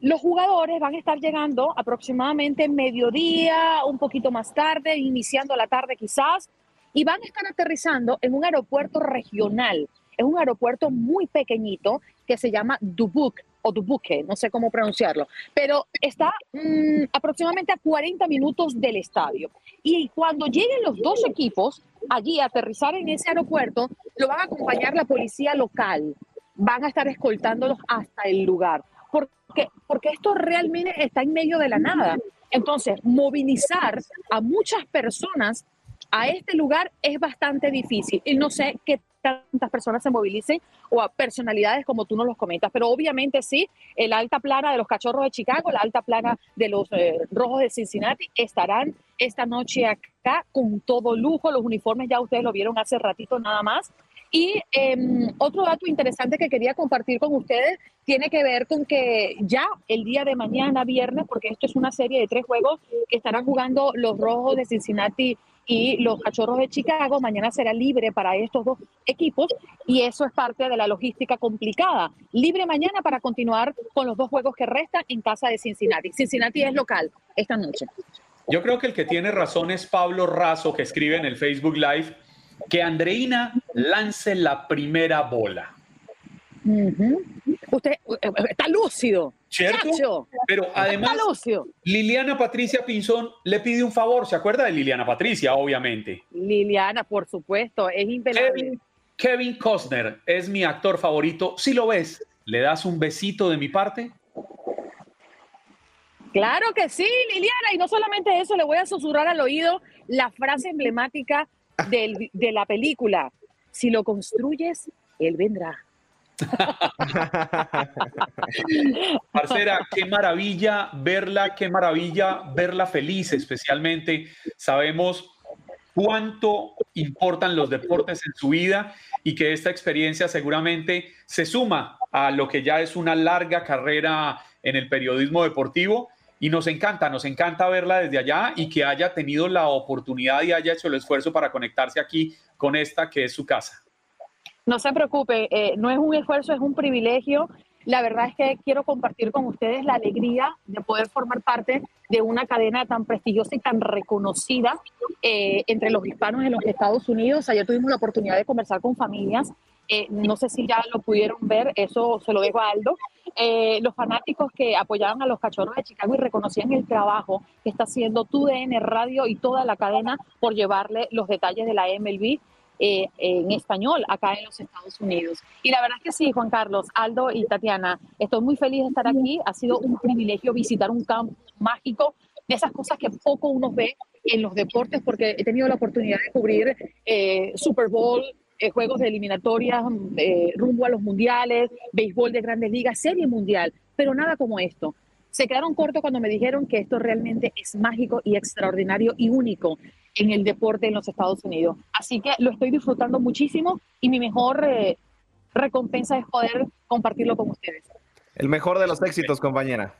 los jugadores van a estar llegando aproximadamente mediodía, un poquito más tarde, iniciando la tarde quizás, y van a estar aterrizando en un aeropuerto regional. Es un aeropuerto muy pequeñito que se llama Dubuque o Dubuque, no sé cómo pronunciarlo, pero está mm, aproximadamente a 40 minutos del estadio. Y cuando lleguen los dos equipos allí a aterrizar en ese aeropuerto, lo van a acompañar la policía local. Van a estar escoltándolos hasta el lugar. Porque, porque esto realmente está en medio de la nada. Entonces, movilizar a muchas personas a este lugar es bastante difícil. Y no sé qué tantas personas se movilicen o a personalidades como tú nos los comentas, pero obviamente sí, el alta plana de los cachorros de Chicago, la alta plana de los eh, rojos de Cincinnati estarán esta noche acá con todo lujo, los uniformes ya ustedes lo vieron hace ratito nada más. Y em, otro dato interesante que quería compartir con ustedes tiene que ver con que ya el día de mañana, viernes, porque esto es una serie de tres juegos que estarán jugando los rojos de Cincinnati y los Cachorros de Chicago. Mañana será libre para estos dos equipos y eso es parte de la logística complicada. Libre mañana para continuar con los dos juegos que restan en casa de Cincinnati. Cincinnati es local esta noche. Yo creo que el que tiene razón es Pablo Razo, que escribe en el Facebook Live que Andreina lance la primera bola. Usted eh, eh, está lúcido. ¿Cierto? Pero además, Liliana Patricia Pinzón le pide un favor. ¿Se acuerda de Liliana Patricia, obviamente? Liliana, por supuesto, es impelable. Kevin, Costner es mi actor favorito. Si lo ves, ¿le das un besito de mi parte? Claro que sí, Liliana. Y no solamente eso, le voy a susurrar al oído la frase emblemática de la película. Si lo construyes, él vendrá. Parcera, qué maravilla verla, qué maravilla verla feliz, especialmente sabemos cuánto importan los deportes en su vida y que esta experiencia seguramente se suma a lo que ya es una larga carrera en el periodismo deportivo y nos encanta, nos encanta verla desde allá y que haya tenido la oportunidad y haya hecho el esfuerzo para conectarse aquí con esta que es su casa. No se preocupe, eh, no es un esfuerzo, es un privilegio. la verdad es que quiero compartir con ustedes la alegría de poder formar parte de una cadena tan prestigiosa y tan reconocida eh, entre los hispanos en los Estados Unidos. Ayer tuvimos la oportunidad de conversar con familias. Eh, no sé si ya lo pudieron ver, eso se lo dejo a Aldo. Eh, los fanáticos que apoyaban a los cachorros de Chicago y reconocían el trabajo que está haciendo TUDN Radio y toda la cadena por llevarle los detalles de la MLB eh, en español acá en los Estados Unidos. Y la verdad es que sí, Juan Carlos, Aldo y Tatiana, estoy muy feliz de estar aquí. Ha sido un privilegio visitar un campo mágico de esas cosas que poco uno ve en los deportes, porque he tenido la oportunidad de cubrir eh, Super Bowl, eh, juegos de eliminatorias rumbo a los mundiales, béisbol de grandes ligas, serie mundial, pero nada como esto. Se quedaron cortos cuando me dijeron que esto realmente es mágico y extraordinario y único en el deporte en los Estados Unidos. Así que lo estoy disfrutando muchísimo y mi mejor eh, recompensa es poder compartirlo con ustedes. El mejor de los éxitos, compañera.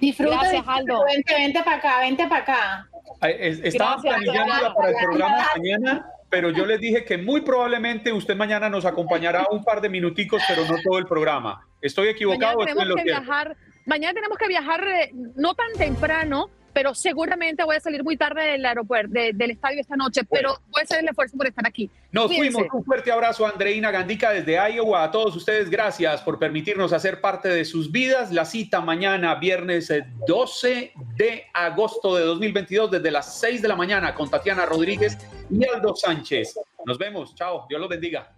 Disfruta, Gracias, Aldo. Vente, vente para acá, vente para acá. Estaba planillándola para el programa mañana, pero yo les dije que muy probablemente usted mañana nos acompañará un par de minuticos, pero no todo el programa. ¿Estoy equivocado? Mañana tenemos, que viajar, mañana tenemos que viajar eh, no tan temprano, pero seguramente voy a salir muy tarde del aeropuerto, del estadio esta noche, pero voy a hacer el esfuerzo por estar aquí. Nos fuimos. Un fuerte abrazo a Andreina Gandica desde Iowa. A todos ustedes, gracias por permitirnos hacer parte de sus vidas. La cita mañana, viernes 12 eh, de agosto de 2022, desde las 6 de la mañana, con Tatiana Rodríguez y Aldo Sánchez. Nos vemos. Chao. Dios los bendiga.